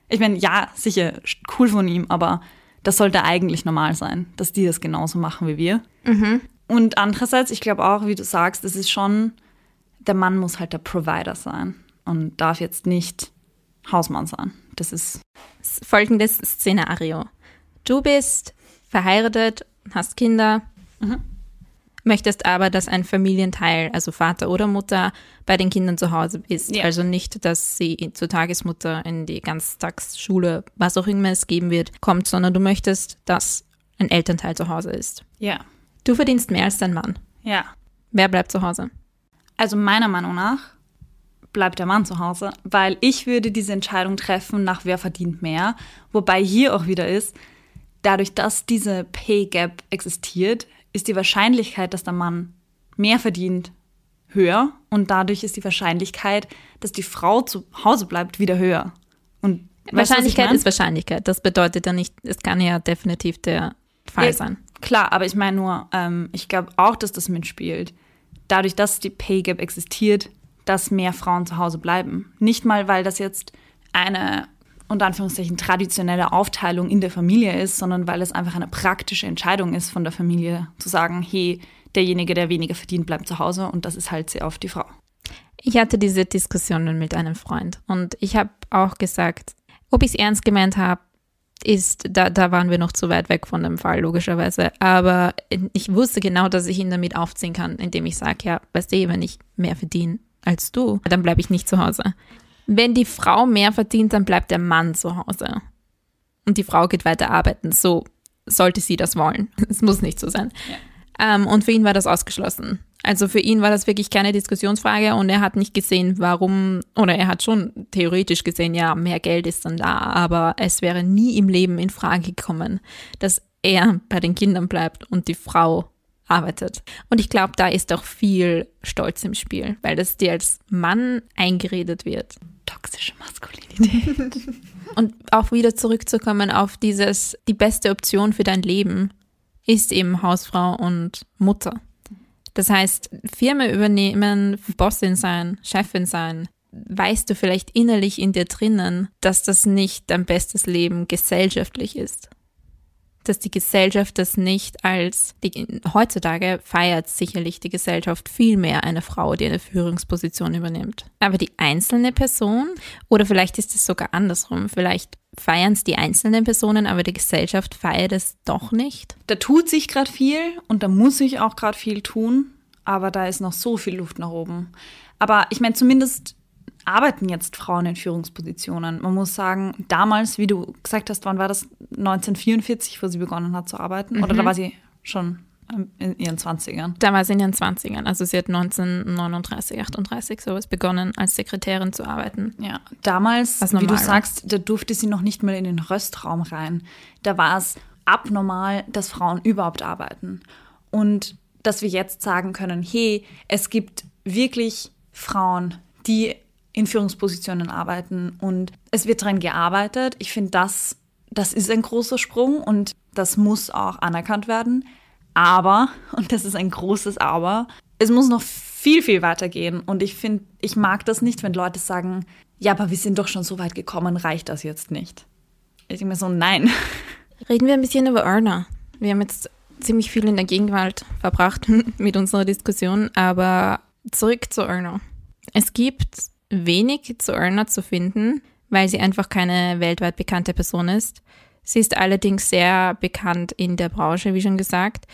Ich meine, ja, sicher, cool von ihm, aber das sollte eigentlich normal sein, dass die das genauso machen wie wir. Mhm. Und andererseits, ich glaube auch, wie du sagst, es ist schon, der Mann muss halt der Provider sein und darf jetzt nicht Hausmann sein. Das ist Folgendes Szenario. Du bist verheiratet, hast Kinder, Mhm. möchtest aber, dass ein Familienteil, also Vater oder Mutter, bei den Kindern zu Hause ist. Ja. Also nicht, dass sie zur Tagesmutter in die Ganztagsschule, was auch immer es geben wird, kommt, sondern du möchtest, dass ein Elternteil zu Hause ist. ja, Du verdienst mehr als dein Mann. ja. Wer bleibt zu Hause? Also meiner Meinung nach bleibt der Mann zu Hause, weil ich würde diese Entscheidung treffen, nach wer verdient mehr. Wobei hier auch wieder ist, dadurch, dass diese Pay Gap existiert, ist die Wahrscheinlichkeit, dass der Mann mehr verdient, höher. Und dadurch ist die Wahrscheinlichkeit, dass die Frau zu Hause bleibt, wieder höher. Und Wahrscheinlichkeit ist Wahrscheinlichkeit. Das bedeutet ja nicht, es kann ja definitiv der Fall Ja, sein. Klar, aber ich meine nur, ähm, ich glaube auch, dass das mitspielt. Dadurch, dass die Pay Gap existiert, dass mehr Frauen zu Hause bleiben. Nicht mal, weil das jetzt eine, unter Anführungszeichen, traditionelle Aufteilung in der Familie ist, sondern weil es einfach eine praktische Entscheidung ist von der Familie, zu sagen, hey, derjenige, der weniger verdient, bleibt zu Hause und das ist halt sehr oft die Frau. Ich hatte diese Diskussionen mit einem Freund und ich habe auch gesagt, ob ich es ernst gemeint habe, ist, da, da waren wir noch zu weit weg von dem Fall, logischerweise. Aber ich wusste genau, dass ich ihn damit aufziehen kann, indem ich sage, ja, weißt du, wenn ich mehr verdiene als du, dann bleibe ich nicht zu Hause. Wenn die Frau mehr verdient, dann bleibt der Mann zu Hause. Und die Frau geht weiter arbeiten. So sollte sie das wollen. Es muss nicht so sein. Ähm, und für ihn war das ausgeschlossen. Also für ihn war das wirklich keine Diskussionsfrage und er hat nicht gesehen, warum, oder er hat schon theoretisch gesehen, ja, mehr Geld ist dann da, aber es wäre nie im Leben in Frage gekommen, dass er bei den Kindern bleibt und die Frau arbeitet. Und ich glaube, da ist auch viel Stolz im Spiel, weil das dir als Mann eingeredet wird. Toxische Maskulinität. Und auch wieder zurückzukommen auf dieses, die beste Option für dein Leben ist eben Hausfrau und Mutter. Das heißt, Firma übernehmen, Bossin sein, Chefin sein, weißt du vielleicht innerlich in dir drinnen, dass das nicht dein bestes Leben gesellschaftlich ist. Dass die Gesellschaft das nicht als, die, heutzutage feiert sicherlich die Gesellschaft viel mehr eine Frau, die eine Führungsposition übernimmt. Aber die einzelne Person, oder vielleicht ist es sogar andersrum, vielleicht feiern es die einzelnen Personen, aber die Gesellschaft feiert es doch nicht. Da tut sich gerade viel und da muss ich auch gerade viel tun, aber da ist noch so viel Luft nach oben. Aber ich meine, zumindest arbeiten jetzt Frauen in Führungspositionen. Man muss sagen, damals, wie du gesagt hast, wann war das? 1944, wo sie begonnen hat zu arbeiten? Oder da war sie schon ähm, in ihren 20ern? Da war sie in ihren 20ern, also sie hat 1939, 38 sowas begonnen, als Sekretärin zu arbeiten. Ja, damals, wie du sagst, da durfte sie noch nicht mal in den Röstraum rein. Da war es abnormal, dass Frauen überhaupt arbeiten. Und dass wir jetzt sagen können, hey, es gibt wirklich Frauen, die in Führungspositionen arbeiten und es wird daran gearbeitet. Ich finde, das, das ist ein großer Sprung und das muss auch anerkannt werden. Aber, und das ist ein großes Aber, es muss noch viel, viel weitergehen. Und ich finde, ich mag das nicht, wenn Leute sagen, ja, aber wir sind doch schon so weit gekommen, reicht das jetzt nicht? Ich denke mir so, nein. Reden wir ein bisschen über Erna. Wir haben jetzt ziemlich viel in der Gegenwart verbracht mit unserer Diskussion, aber zurück zu Erna. Es gibt wenig zu Erna zu finden, weil sie einfach keine weltweit bekannte Person ist. Sie ist allerdings sehr bekannt in der Branche, wie schon gesagt.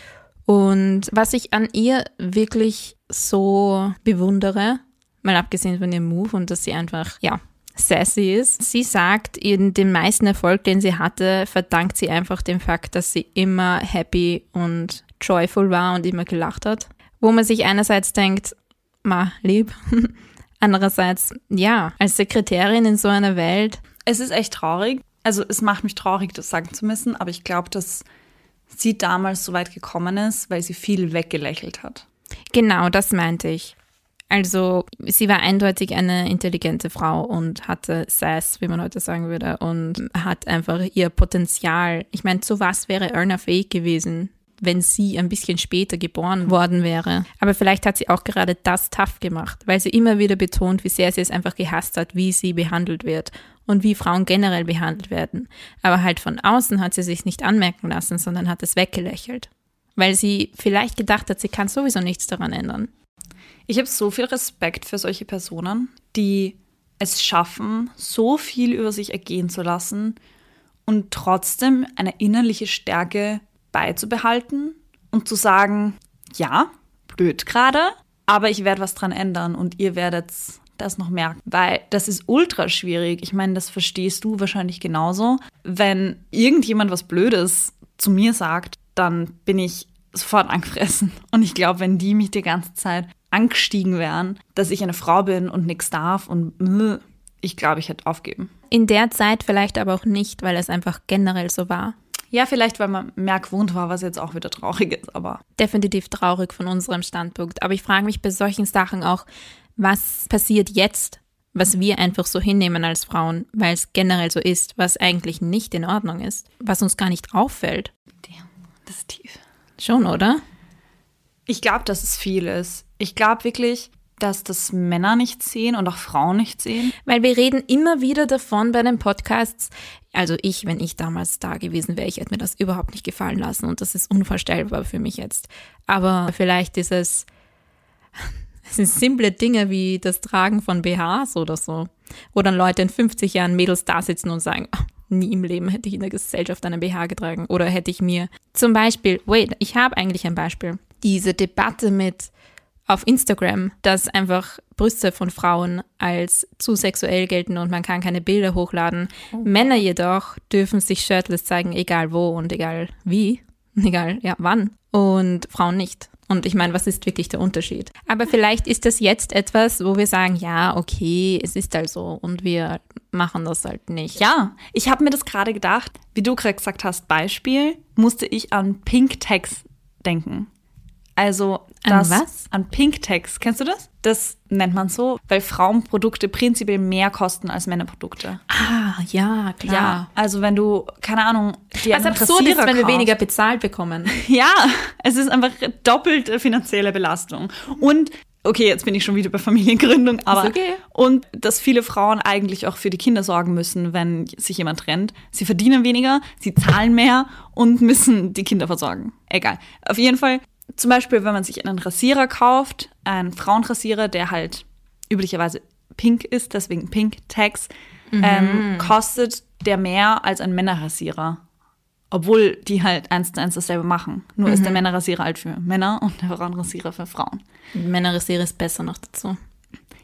Und was ich an ihr wirklich so bewundere, mal abgesehen von ihrem Move und dass sie einfach, ja, sassy ist. Sie sagt, in den meisten Erfolg, den sie hatte, verdankt sie einfach dem Fakt, dass sie immer happy und joyful war und immer gelacht hat. Wo man sich einerseits denkt, ma, lieb, Andererseits, ja, als Sekretärin in so einer Welt. Es ist echt traurig. Also es macht mich traurig, das sagen zu müssen, aber ich glaube, dass sie damals so weit gekommen ist, weil sie viel weggelächelt hat. Genau, das meinte ich. Also sie war eindeutig eine intelligente Frau und hatte Sass, wie man heute sagen würde, und hat einfach ihr Potenzial. Ich meine, zu was wäre Erna fähig gewesen, wenn sie ein bisschen später geboren worden wäre. Aber vielleicht hat sie auch gerade das tough gemacht, weil sie immer wieder betont, wie sehr sie es einfach gehasst hat, wie sie behandelt wird und wie Frauen generell behandelt werden. Aber halt von außen hat sie sich nicht anmerken lassen, sondern hat es weggelächelt. Weil sie vielleicht gedacht hat, sie kann sowieso nichts daran ändern. Ich habe so viel Respekt für solche Personen, die es schaffen, so viel über sich ergehen zu lassen und trotzdem eine innerliche Stärke beizubehalten und zu sagen, ja, blöd gerade, aber ich werde was dran ändern und ihr werdet das noch merken, weil das ist ultra schwierig. Ich meine, das verstehst du wahrscheinlich genauso. Wenn irgendjemand was Blödes zu mir sagt, dann bin ich sofort angefressen. Und ich glaube, wenn die mich die ganze Zeit angestiegen wären, dass ich eine Frau bin und nichts darf und ich glaube, ich hätte aufgeben. In der Zeit vielleicht aber auch nicht, weil es einfach generell so war. Ja, vielleicht, weil man mehr gewohnt war, was jetzt auch wieder traurig ist, aber. Definitiv traurig von unserem Standpunkt. Aber ich frage mich bei solchen Sachen auch, was passiert jetzt, was wir einfach so hinnehmen als Frauen, weil es generell so ist, was eigentlich nicht in Ordnung ist, was uns gar nicht auffällt. Das ist tief. Schon, oder? Ich glaube, dass es viel ist. Ich glaube wirklich, dass das Männer nicht sehen und auch Frauen nicht sehen. Weil wir reden immer wieder davon bei den Podcasts. Also ich, wenn ich damals da gewesen wäre, ich hätte mir das überhaupt nicht gefallen lassen und das ist unvorstellbar für mich jetzt. Aber vielleicht ist es, es sind simple Dinge wie das Tragen von BHs oder so. Wo dann Leute in 50 Jahren Mädels da sitzen und sagen, oh, nie im Leben hätte ich in der Gesellschaft einen BH getragen. Oder hätte ich mir zum Beispiel, wait, ich habe eigentlich ein Beispiel. Diese Debatte mit auf Instagram, dass einfach Brüste von Frauen als zu sexuell gelten und man kann keine Bilder hochladen. Oh. Männer jedoch dürfen sich shirtless zeigen, egal wo und egal wie, egal ja wann und Frauen nicht. Und ich meine, was ist wirklich der Unterschied? Aber vielleicht ist das jetzt etwas, wo wir sagen, ja, okay, es ist halt so und wir machen das halt nicht. Ja, ich habe mir das gerade gedacht, wie du gerade gesagt hast, Beispiel, musste ich an Pink Tags denken. Also das, an was? An Pink Tags. Kennst du das? Das nennt man so, weil Frauenprodukte prinzipiell mehr kosten als Männerprodukte. Ah, ja, klar. Ja, also wenn du, keine Ahnung, dir Was absurd ist, wenn wir weniger bezahlt bekommen. Ja, es ist einfach doppelte finanzielle Belastung. Und okay, jetzt bin ich schon wieder bei Familiengründung, aber okay. und dass viele Frauen eigentlich auch für die Kinder sorgen müssen, wenn sich jemand trennt. Sie verdienen weniger, sie zahlen mehr und müssen die Kinder versorgen. Egal. Auf jeden Fall zum Beispiel, wenn man sich einen Rasierer kauft, einen Frauenrasierer, der halt üblicherweise pink ist, deswegen Pink Tags, mhm. ähm, kostet der mehr als ein Männerrasierer. Obwohl die halt eins zu eins dasselbe machen. Nur mhm. ist der mhm. Männerrasierer halt für Männer und der Frauenrasierer für Frauen. Männerrasierer ist besser noch dazu.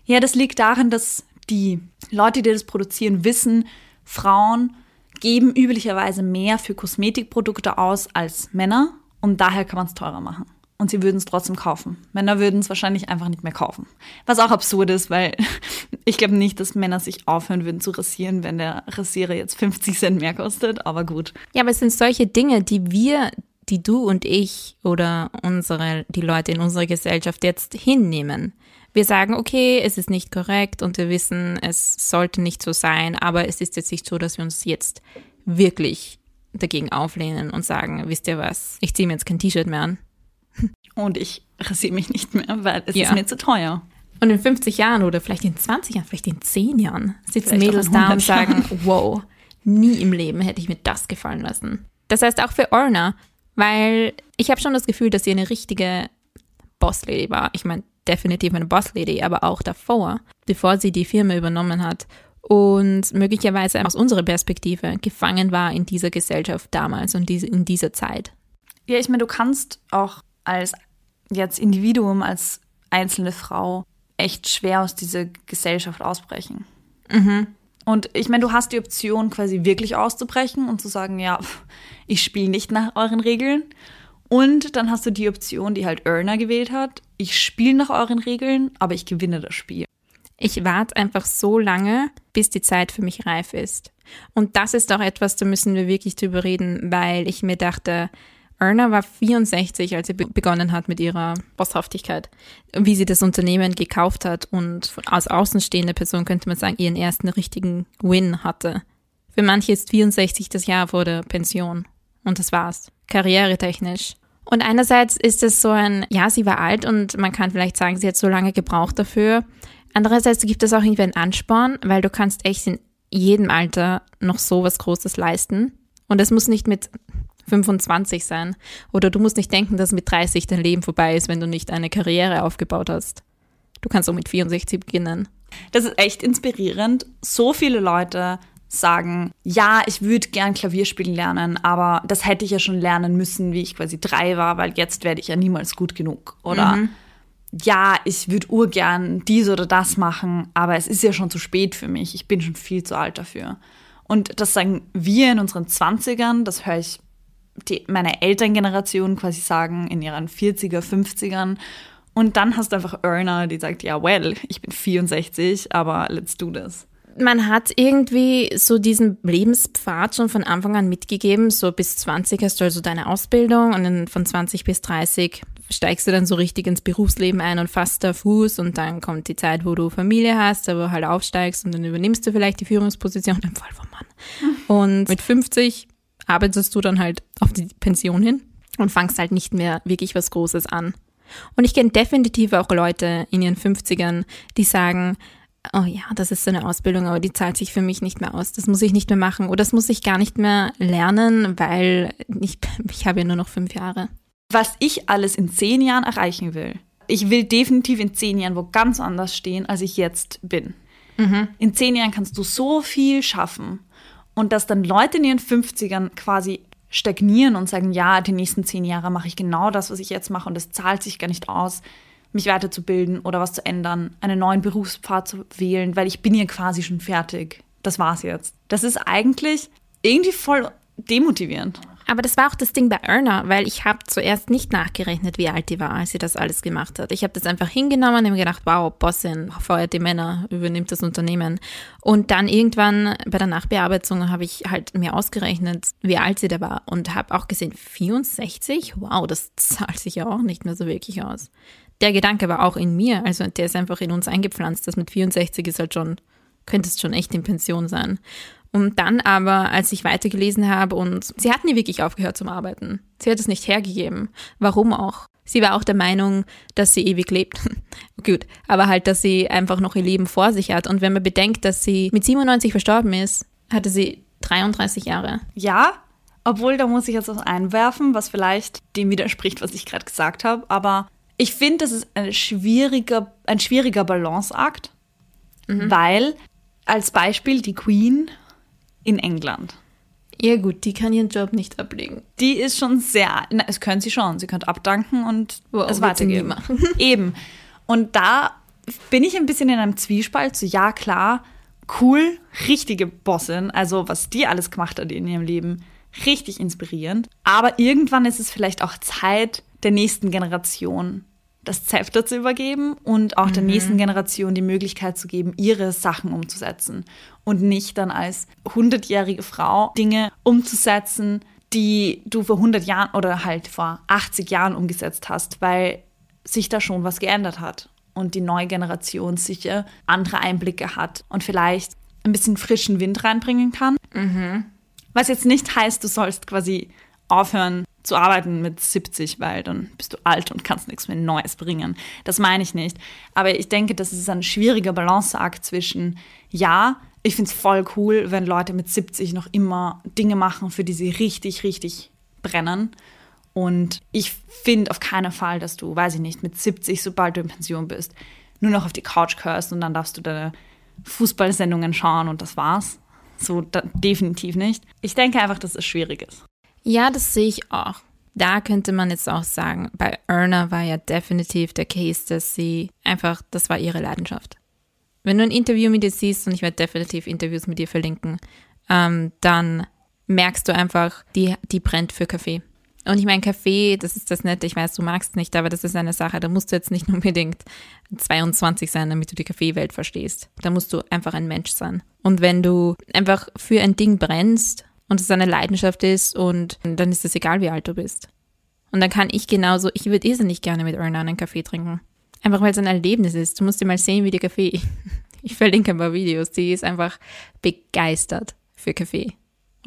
Ja, das liegt darin, dass die Leute, die das produzieren, wissen, Frauen geben üblicherweise mehr für Kosmetikprodukte aus als Männer und daher kann man es teurer machen und sie würden es trotzdem kaufen. Männer würden es wahrscheinlich einfach nicht mehr kaufen. Was auch absurd ist, weil ich glaube nicht, dass Männer sich aufhören würden zu rasieren, wenn der Rasierer jetzt 50 Cent mehr kostet, aber gut. Ja, aber es sind solche Dinge, die wir, die du und ich oder unsere, die Leute in unserer Gesellschaft jetzt hinnehmen. Wir sagen, okay, es ist nicht korrekt und wir wissen, es sollte nicht so sein, aber es ist jetzt nicht so, dass wir uns jetzt wirklich dagegen auflehnen und sagen, wisst ihr was, ich ziehe mir jetzt kein T-Shirt mehr an und ich rasiere mich nicht mehr, weil es ja. ist mir zu teuer. Und in 50 Jahren oder vielleicht in 20 Jahren, vielleicht in 10 Jahren sitzen Mädels da und sagen, wow, nie im Leben hätte ich mir das gefallen lassen. Das heißt auch für Orna, weil ich habe schon das Gefühl, dass sie eine richtige Bosslady war. Ich meine, definitiv eine Bosslady, aber auch davor, bevor sie die Firma übernommen hat und möglicherweise aus unserer Perspektive gefangen war in dieser Gesellschaft damals und in dieser Zeit. Ja, ich meine, du kannst auch als jetzt Individuum, als einzelne Frau echt schwer aus dieser Gesellschaft ausbrechen. Mhm. Und ich meine, du hast die Option, quasi wirklich auszubrechen und zu sagen, ja, ich spiele nicht nach euren Regeln. Und dann hast du die Option, die halt Erna gewählt hat. Ich spiele nach euren Regeln, aber ich gewinne das Spiel. Ich warte einfach so lange, bis die Zeit für mich reif ist. Und das ist auch etwas, da müssen wir wirklich drüber reden, weil ich mir dachte, Erna war 64, als sie begonnen hat mit ihrer Bosshaftigkeit, wie sie das Unternehmen gekauft hat und als außenstehende Person könnte man sagen, ihren ersten richtigen Win hatte. Für manche ist 64 das Jahr vor der Pension. Und das war's. Karrieretechnisch. Und einerseits ist es so ein, ja, sie war alt und man kann vielleicht sagen, sie hat so lange gebraucht dafür. Andererseits gibt es auch irgendwie einen Ansporn, weil du kannst echt in jedem Alter noch so was Großes leisten. Und es muss nicht mit 25 sein. Oder du musst nicht denken, dass mit 30 dein Leben vorbei ist, wenn du nicht eine Karriere aufgebaut hast. Du kannst auch mit 64 beginnen. Das ist echt inspirierend. So viele Leute sagen, ja, ich würde gern Klavier spielen lernen, aber das hätte ich ja schon lernen müssen, wie ich quasi drei war, weil jetzt werde ich ja niemals gut genug. Oder mhm. ja, ich würde urgern dies oder das machen, aber es ist ja schon zu spät für mich. Ich bin schon viel zu alt dafür. Und das sagen wir in unseren Zwanzigern, das höre ich die, meine Elterngeneration quasi sagen in ihren 40er, 50ern. Und dann hast du einfach Erna, die sagt, ja, well, ich bin 64, aber let's do this. Man hat irgendwie so diesen Lebenspfad schon von Anfang an mitgegeben. So bis 20 hast du also deine Ausbildung und dann von 20 bis 30 steigst du dann so richtig ins Berufsleben ein und fasst da Fuß und dann kommt die Zeit, wo du Familie hast, aber halt aufsteigst und dann übernimmst du vielleicht die Führungsposition im Fall vom Mann. Und mit 50 arbeitest du dann halt auf die Pension hin und fangst halt nicht mehr wirklich was Großes an. Und ich kenne definitiv auch Leute in ihren 50ern, die sagen, oh ja, das ist so eine Ausbildung, aber die zahlt sich für mich nicht mehr aus. Das muss ich nicht mehr machen oder das muss ich gar nicht mehr lernen, weil ich, ich habe ja nur noch fünf Jahre. Was ich alles in zehn Jahren erreichen will. Ich will definitiv in zehn Jahren wo ganz anders stehen, als ich jetzt bin. Mhm. In zehn Jahren kannst du so viel schaffen. Und dass dann Leute in ihren 50ern quasi stagnieren und sagen, ja, die nächsten zehn Jahre mache ich genau das, was ich jetzt mache und es zahlt sich gar nicht aus, mich weiterzubilden oder was zu ändern, einen neuen Berufspfad zu wählen, weil ich bin ja quasi schon fertig. Das war's jetzt. Das ist eigentlich irgendwie voll demotivierend. Aber das war auch das Ding bei Erna, weil ich habe zuerst nicht nachgerechnet, wie alt die war, als sie das alles gemacht hat. Ich habe das einfach hingenommen und mir gedacht, wow, Bossin, feuert die Männer, übernimmt das Unternehmen. Und dann irgendwann bei der Nachbearbeitung habe ich halt mir ausgerechnet, wie alt sie da war und habe auch gesehen, 64? Wow, das zahlt sich ja auch nicht mehr so wirklich aus. Der Gedanke war auch in mir, also der ist einfach in uns eingepflanzt, dass mit 64 ist halt schon, könnte es schon echt in Pension sein. Und dann aber, als ich weitergelesen habe und sie hat nie wirklich aufgehört zum Arbeiten. Sie hat es nicht hergegeben. Warum auch? Sie war auch der Meinung, dass sie ewig lebt. Gut, aber halt, dass sie einfach noch ihr Leben vor sich hat. Und wenn man bedenkt, dass sie mit 97 verstorben ist, hatte sie 33 Jahre. Ja, obwohl da muss ich jetzt was einwerfen, was vielleicht dem widerspricht, was ich gerade gesagt habe. Aber ich finde, das ist ein schwieriger, ein schwieriger Balanceakt, mhm. weil als Beispiel die Queen in England. Ja gut, die kann ihren Job nicht ablegen. Die ist schon sehr, na, es können sie schon. Sie könnte abdanken und wow, es weitergeben. Eben. Und da bin ich ein bisschen in einem Zwiespalt. So ja klar, cool, richtige Bossin. Also was die alles gemacht hat in ihrem Leben, richtig inspirierend. Aber irgendwann ist es vielleicht auch Zeit der nächsten Generation das Zepter zu übergeben und auch mhm. der nächsten Generation die Möglichkeit zu geben, ihre Sachen umzusetzen und nicht dann als hundertjährige Frau Dinge umzusetzen, die du vor 100 Jahren oder halt vor 80 Jahren umgesetzt hast, weil sich da schon was geändert hat und die neue Generation sicher andere Einblicke hat und vielleicht ein bisschen frischen Wind reinbringen kann. Mhm. Was jetzt nicht heißt, du sollst quasi aufhören, zu arbeiten mit 70, weil dann bist du alt und kannst nichts mehr Neues bringen. Das meine ich nicht. Aber ich denke, das ist ein schwieriger Balanceakt zwischen, ja, ich finde es voll cool, wenn Leute mit 70 noch immer Dinge machen, für die sie richtig, richtig brennen. Und ich finde auf keinen Fall, dass du, weiß ich nicht, mit 70, sobald du in Pension bist, nur noch auf die Couch gehörst und dann darfst du deine Fußballsendungen schauen und das war's. So da, definitiv nicht. Ich denke einfach, dass es schwierig ist. Ja, das sehe ich auch. Da könnte man jetzt auch sagen, bei Erna war ja definitiv der Case, dass sie einfach, das war ihre Leidenschaft. Wenn du ein Interview mit ihr siehst, und ich werde definitiv Interviews mit ihr verlinken, ähm, dann merkst du einfach, die, die brennt für Kaffee. Und ich meine, Kaffee, das ist das Nette. Ich weiß, du magst nicht, aber das ist eine Sache. Da musst du jetzt nicht unbedingt 22 sein, damit du die Kaffeewelt verstehst. Da musst du einfach ein Mensch sein. Und wenn du einfach für ein Ding brennst und es eine Leidenschaft ist und dann ist es egal, wie alt du bist. Und dann kann ich genauso, ich würde irrsinnig gerne mit Erna einen Kaffee trinken. Einfach weil es ein Erlebnis ist. Du musst dir mal sehen, wie der Kaffee, ich verlinke ein paar Videos, die ist einfach begeistert für Kaffee.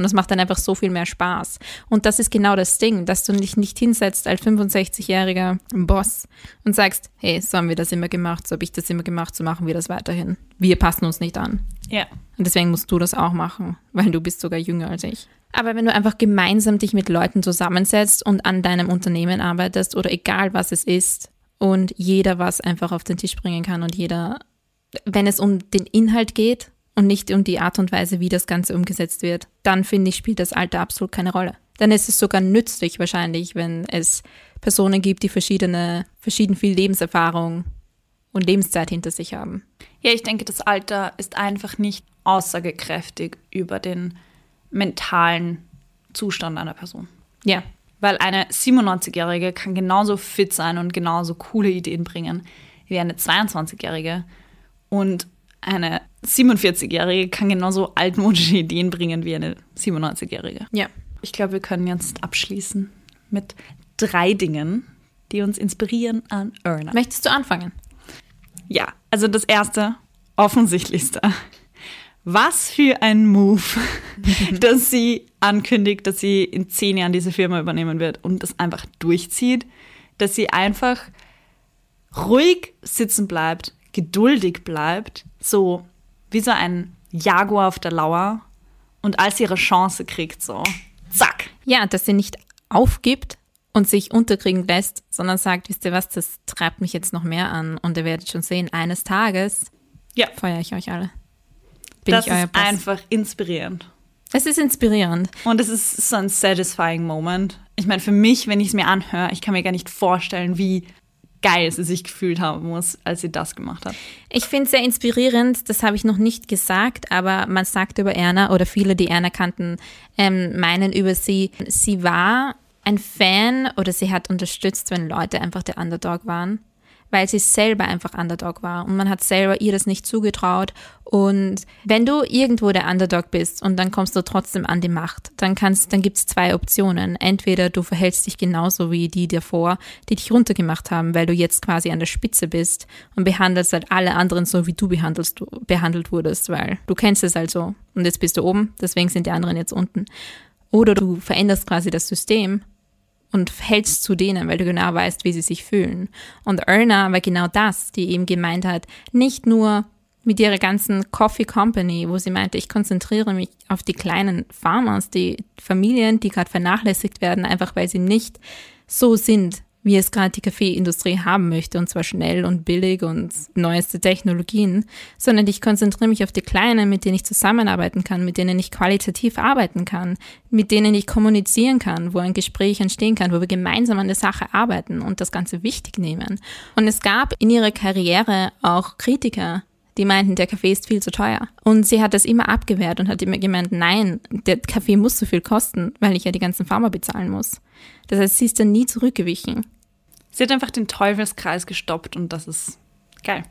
Und das macht dann einfach so viel mehr Spaß. Und das ist genau das Ding, dass du dich nicht hinsetzt als 65-jähriger Boss und sagst, hey, so haben wir das immer gemacht, so habe ich das immer gemacht, so machen wir das weiterhin. Wir passen uns nicht an. Ja. Und deswegen musst du das auch machen, weil du bist sogar jünger als ich. Aber wenn du einfach gemeinsam dich mit Leuten zusammensetzt und an deinem Unternehmen arbeitest oder egal was es ist und jeder was einfach auf den Tisch bringen kann und jeder, wenn es um den Inhalt geht, und nicht um die Art und Weise, wie das Ganze umgesetzt wird, dann finde ich, spielt das Alter absolut keine Rolle. Dann ist es sogar nützlich wahrscheinlich, wenn es Personen gibt, die verschiedene, verschieden viel Lebenserfahrung und Lebenszeit hinter sich haben. Ja, ich denke, das Alter ist einfach nicht aussagekräftig über den mentalen Zustand einer Person. Ja. Weil eine 97-Jährige kann genauso fit sein und genauso coole Ideen bringen wie eine 22-Jährige. Und eine 47-Jährige kann genauso altmodische Ideen bringen wie eine 97-Jährige. Ja. Ich glaube, wir können jetzt abschließen mit drei Dingen, die uns inspirieren an Erna. Möchtest du anfangen? Ja, also das erste, offensichtlichste. Was für ein Move, dass sie ankündigt, dass sie in zehn Jahren diese Firma übernehmen wird und das einfach durchzieht, dass sie einfach ruhig sitzen bleibt, geduldig bleibt, so wie so ein Jaguar auf der Lauer und als sie ihre Chance kriegt, so zack. Ja, dass sie nicht aufgibt und sich unterkriegen lässt, sondern sagt, wisst ihr was, das treibt mich jetzt noch mehr an und ihr werdet schon sehen, eines Tages Ja. feuere ich euch alle. Bin das ich euer ist Boss. einfach inspirierend. Es ist inspirierend. Und es ist so ein satisfying Moment. Ich meine, für mich, wenn ich es mir anhöre, ich kann mir gar nicht vorstellen, wie geil sie sich gefühlt haben muss, als sie das gemacht hat. Ich finde es sehr inspirierend, das habe ich noch nicht gesagt, aber man sagt über Erna oder viele, die Erna kannten, ähm, meinen über sie, sie war ein Fan oder sie hat unterstützt, wenn Leute einfach der Underdog waren, weil sie selber einfach Underdog war und man hat selber ihr das nicht zugetraut. Und wenn du irgendwo der Underdog bist und dann kommst du trotzdem an die Macht, dann kannst, dann gibt's zwei Optionen. Entweder du verhältst dich genauso wie die davor, die dich runtergemacht haben, weil du jetzt quasi an der Spitze bist und behandelst halt alle anderen so, wie du behandelst, behandelt wurdest, weil du kennst es halt so. Und jetzt bist du oben, deswegen sind die anderen jetzt unten. Oder du veränderst quasi das System und hältst zu denen, weil du genau weißt, wie sie sich fühlen. Und Erna war genau das, die eben gemeint hat, nicht nur mit ihrer ganzen Coffee Company, wo sie meinte, ich konzentriere mich auf die kleinen Farmers, die Familien, die gerade vernachlässigt werden, einfach weil sie nicht so sind, wie es gerade die Kaffeeindustrie haben möchte, und zwar schnell und billig und neueste Technologien, sondern ich konzentriere mich auf die Kleinen, mit denen ich zusammenarbeiten kann, mit denen ich qualitativ arbeiten kann, mit denen ich kommunizieren kann, wo ein Gespräch entstehen kann, wo wir gemeinsam an der Sache arbeiten und das Ganze wichtig nehmen. Und es gab in ihrer Karriere auch Kritiker, die meinten, der Kaffee ist viel zu teuer. Und sie hat das immer abgewehrt und hat immer gemeint, nein, der Kaffee muss so viel kosten, weil ich ja die ganzen Farmer bezahlen muss. Das heißt, sie ist dann nie zurückgewichen. Sie hat einfach den Teufelskreis gestoppt und das ist geil.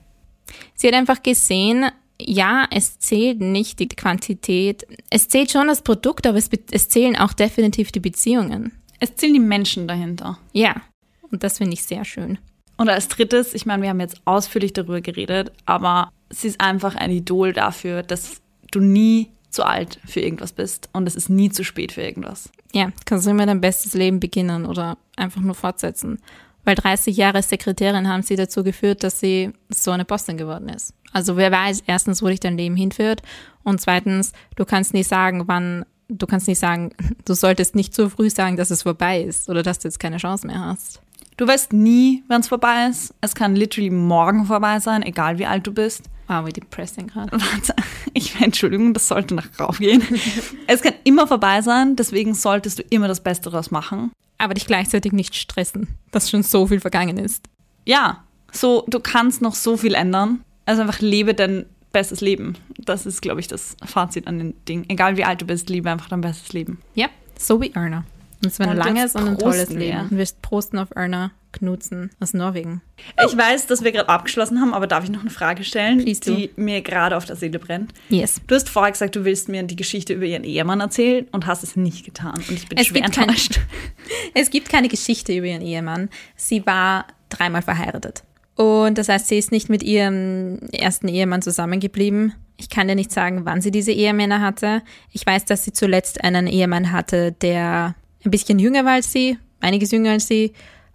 Sie hat einfach gesehen, ja, es zählt nicht die Quantität. Es zählt schon das Produkt, aber es, es zählen auch definitiv die Beziehungen. Es zählen die Menschen dahinter. Ja, und das finde ich sehr schön. Und als drittes, ich meine, wir haben jetzt ausführlich darüber geredet, aber sie ist einfach ein Idol dafür, dass du nie zu alt für irgendwas bist und es ist nie zu spät für irgendwas. Ja, kannst du immer dein bestes Leben beginnen oder einfach nur fortsetzen. Weil 30 Jahre Sekretärin haben sie dazu geführt, dass sie so eine Postin geworden ist. Also wer weiß, erstens, wo dich dein Leben hinführt und zweitens, du kannst nicht sagen, wann, du kannst nicht sagen, du solltest nicht zu früh sagen, dass es vorbei ist oder dass du jetzt keine Chance mehr hast. Du weißt nie, wann es vorbei ist. Es kann literally morgen vorbei sein, egal wie alt du bist. Wow, wie depressing gerade. Warte, ich Entschuldigung, das sollte nach raufgehen. es kann immer vorbei sein, deswegen solltest du immer das Beste daraus machen. Aber dich gleichzeitig nicht stressen, dass schon so viel vergangen ist. Ja, so, du kannst noch so viel ändern. Also einfach lebe dein bestes Leben. Das ist, glaube ich, das Fazit an den Ding. Egal wie alt du bist, liebe einfach dein bestes Leben. Ja, so wie Erna. Und es war ein Und langes und ein tolles wir. Leben. Wir wirst prosten auf Erna Knudsen aus Norwegen. Ich weiß, dass wir gerade abgeschlossen haben, aber darf ich noch eine Frage stellen, Please die mir gerade auf der Seele brennt? Yes. Du hast vorher gesagt, du willst mir die Geschichte über ihren Ehemann erzählen und hast es nicht getan. Und ich bin Es schwer enttäuscht. Es gibt keine Geschichte über ihren Ehemann. Sie war dreimal verheiratet. Und das heißt, sie ist nicht mit ihrem ersten Ehemann zusammengeblieben. Ich kann dir nicht sagen, wann sie diese Ehemänner hatte. Ich weiß, dass sie zuletzt einen Ehemann hatte, der ein bisschen jünger war als sie, einiges jünger als sie,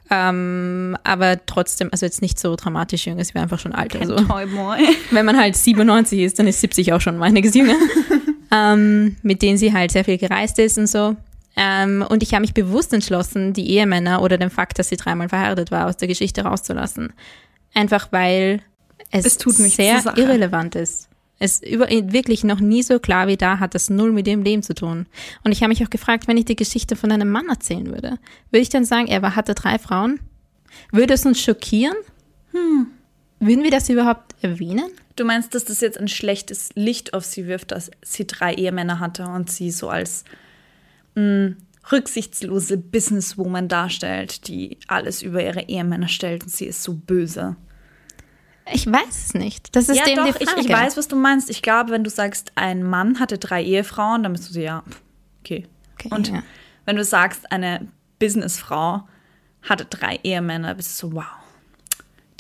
ähm, aber trotzdem, also jetzt nicht so dramatisch jünger, sie war einfach schon alt. Also wenn man halt 97 ist, dann ist 70 auch schon einiges jünger, ähm, mit denen sie halt sehr viel gereist ist und so. Ähm, und ich habe mich bewusst entschlossen, die Ehemänner oder den Fakt, dass sie dreimal verheiratet war, aus der Geschichte rauszulassen. Einfach weil es, Es sehr irrelevant ist. Es ist über, wirklich noch nie so klar wie da hat das null mit ihrem Leben zu tun. Und ich habe mich auch gefragt, wenn ich die Geschichte von einem Mann erzählen würde, würde ich dann sagen, er war, hatte drei Frauen? Würde es uns schockieren? Hm. Würden wir das überhaupt erwähnen? Du meinst, dass das jetzt ein schlechtes Licht auf sie wirft, dass sie drei Ehemänner hatte und sie so als mh, rücksichtslose Businesswoman darstellt, die alles über ihre Ehemänner stellt und sie ist so böse. Ich weiß es nicht. Das ist ja, eben doch, die ich, Frage. ich weiß, was du meinst. Ich glaube, wenn du sagst, ein Mann hatte drei Ehefrauen, dann bist du so, ja, okay. Okay, und ja. wenn du sagst, eine Businessfrau hatte drei Ehemänner, bist du so, wow.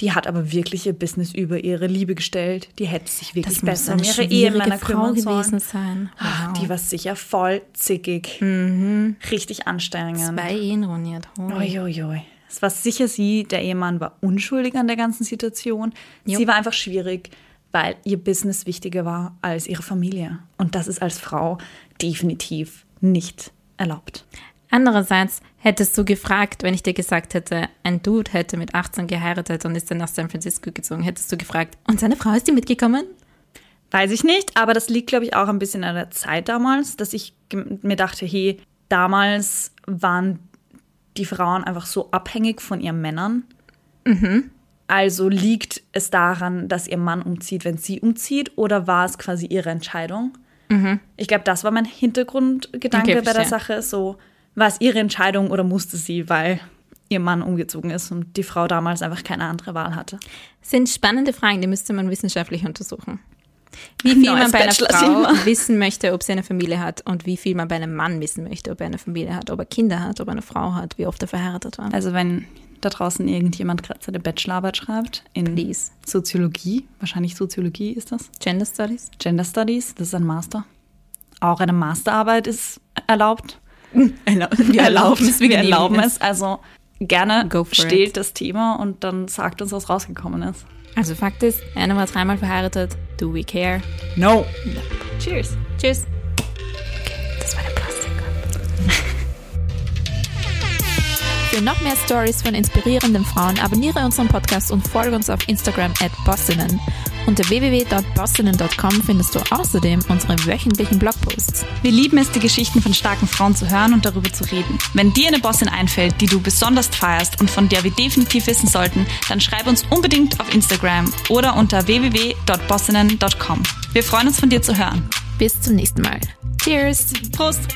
Die hat aber wirklich ihr Business über ihre Liebe gestellt. Die hätte sich wirklich besser um ihre Ehemänner Frau gewesen sein. Ach, Wow. Die war sicher voll zickig. Richtig anstrengend. Zwei Ehen ruiniert. Uiuiui. Es war sicher sie, der Ehemann war unschuldig an der ganzen Situation. Jo. Sie war einfach schwierig, weil ihr Business wichtiger war als ihre Familie. Und das ist als Frau definitiv nicht erlaubt. Andererseits hättest du gefragt, wenn ich dir gesagt hätte, ein Dude hätte mit 18 geheiratet und ist dann nach San Francisco gezogen, hättest du gefragt, und seine Frau ist die mitgekommen? Weiß ich nicht, aber das liegt, glaube ich, auch ein bisschen an der Zeit damals, dass ich mir dachte, hey, damals waren die Frauen einfach so abhängig von ihren Männern. Also liegt es daran, dass ihr Mann umzieht, wenn sie umzieht, oder war es quasi ihre Entscheidung? Ich glaube, das war mein Hintergrundgedanke Okay, bei der. Sache. So, war es ihre Entscheidung oder musste sie, weil ihr Mann umgezogen ist und die Frau damals einfach keine andere Wahl hatte? Sind spannende Fragen, die müsste man wissenschaftlich untersuchen. Wie viel Neues man bei einer. Frau wissen möchte, ob sie eine Familie hat und wie viel man bei einem Mann wissen möchte, ob er eine Familie hat, ob er Kinder hat, ob er eine Frau hat, wie oft er verheiratet war. Also wenn da draußen irgendjemand gerade seine Bachelorarbeit schreibt in Please. Soziologie, wahrscheinlich Soziologie ist das, Gender Studies? Gender Studies, das ist ein Master. Auch eine Masterarbeit ist erlaubt. Wir erlauben es, wir erlauben es. Also gerne stellt it. das Thema und dann sagt uns, was rausgekommen ist. Also Fakt ist, einer war dreimal verheiratet. Do we care? No. Cheers. Tschüss. Das war der Plastik. Für noch mehr Stories von inspirierenden Frauen abonniere unseren Podcast und folge uns auf Instagram at bossinnen. Unter www.bossinnen.com findest du außerdem unsere wöchentlichen Blogposts. Wir lieben es, die Geschichten von starken Frauen zu hören und darüber zu reden. Wenn dir eine Bossin einfällt, die du besonders feierst und von der wir definitiv wissen sollten, dann schreib uns unbedingt auf Instagram oder unter www.bossinnen.com. Wir freuen uns von dir zu hören. Bis zum nächsten Mal. Cheers! Prost!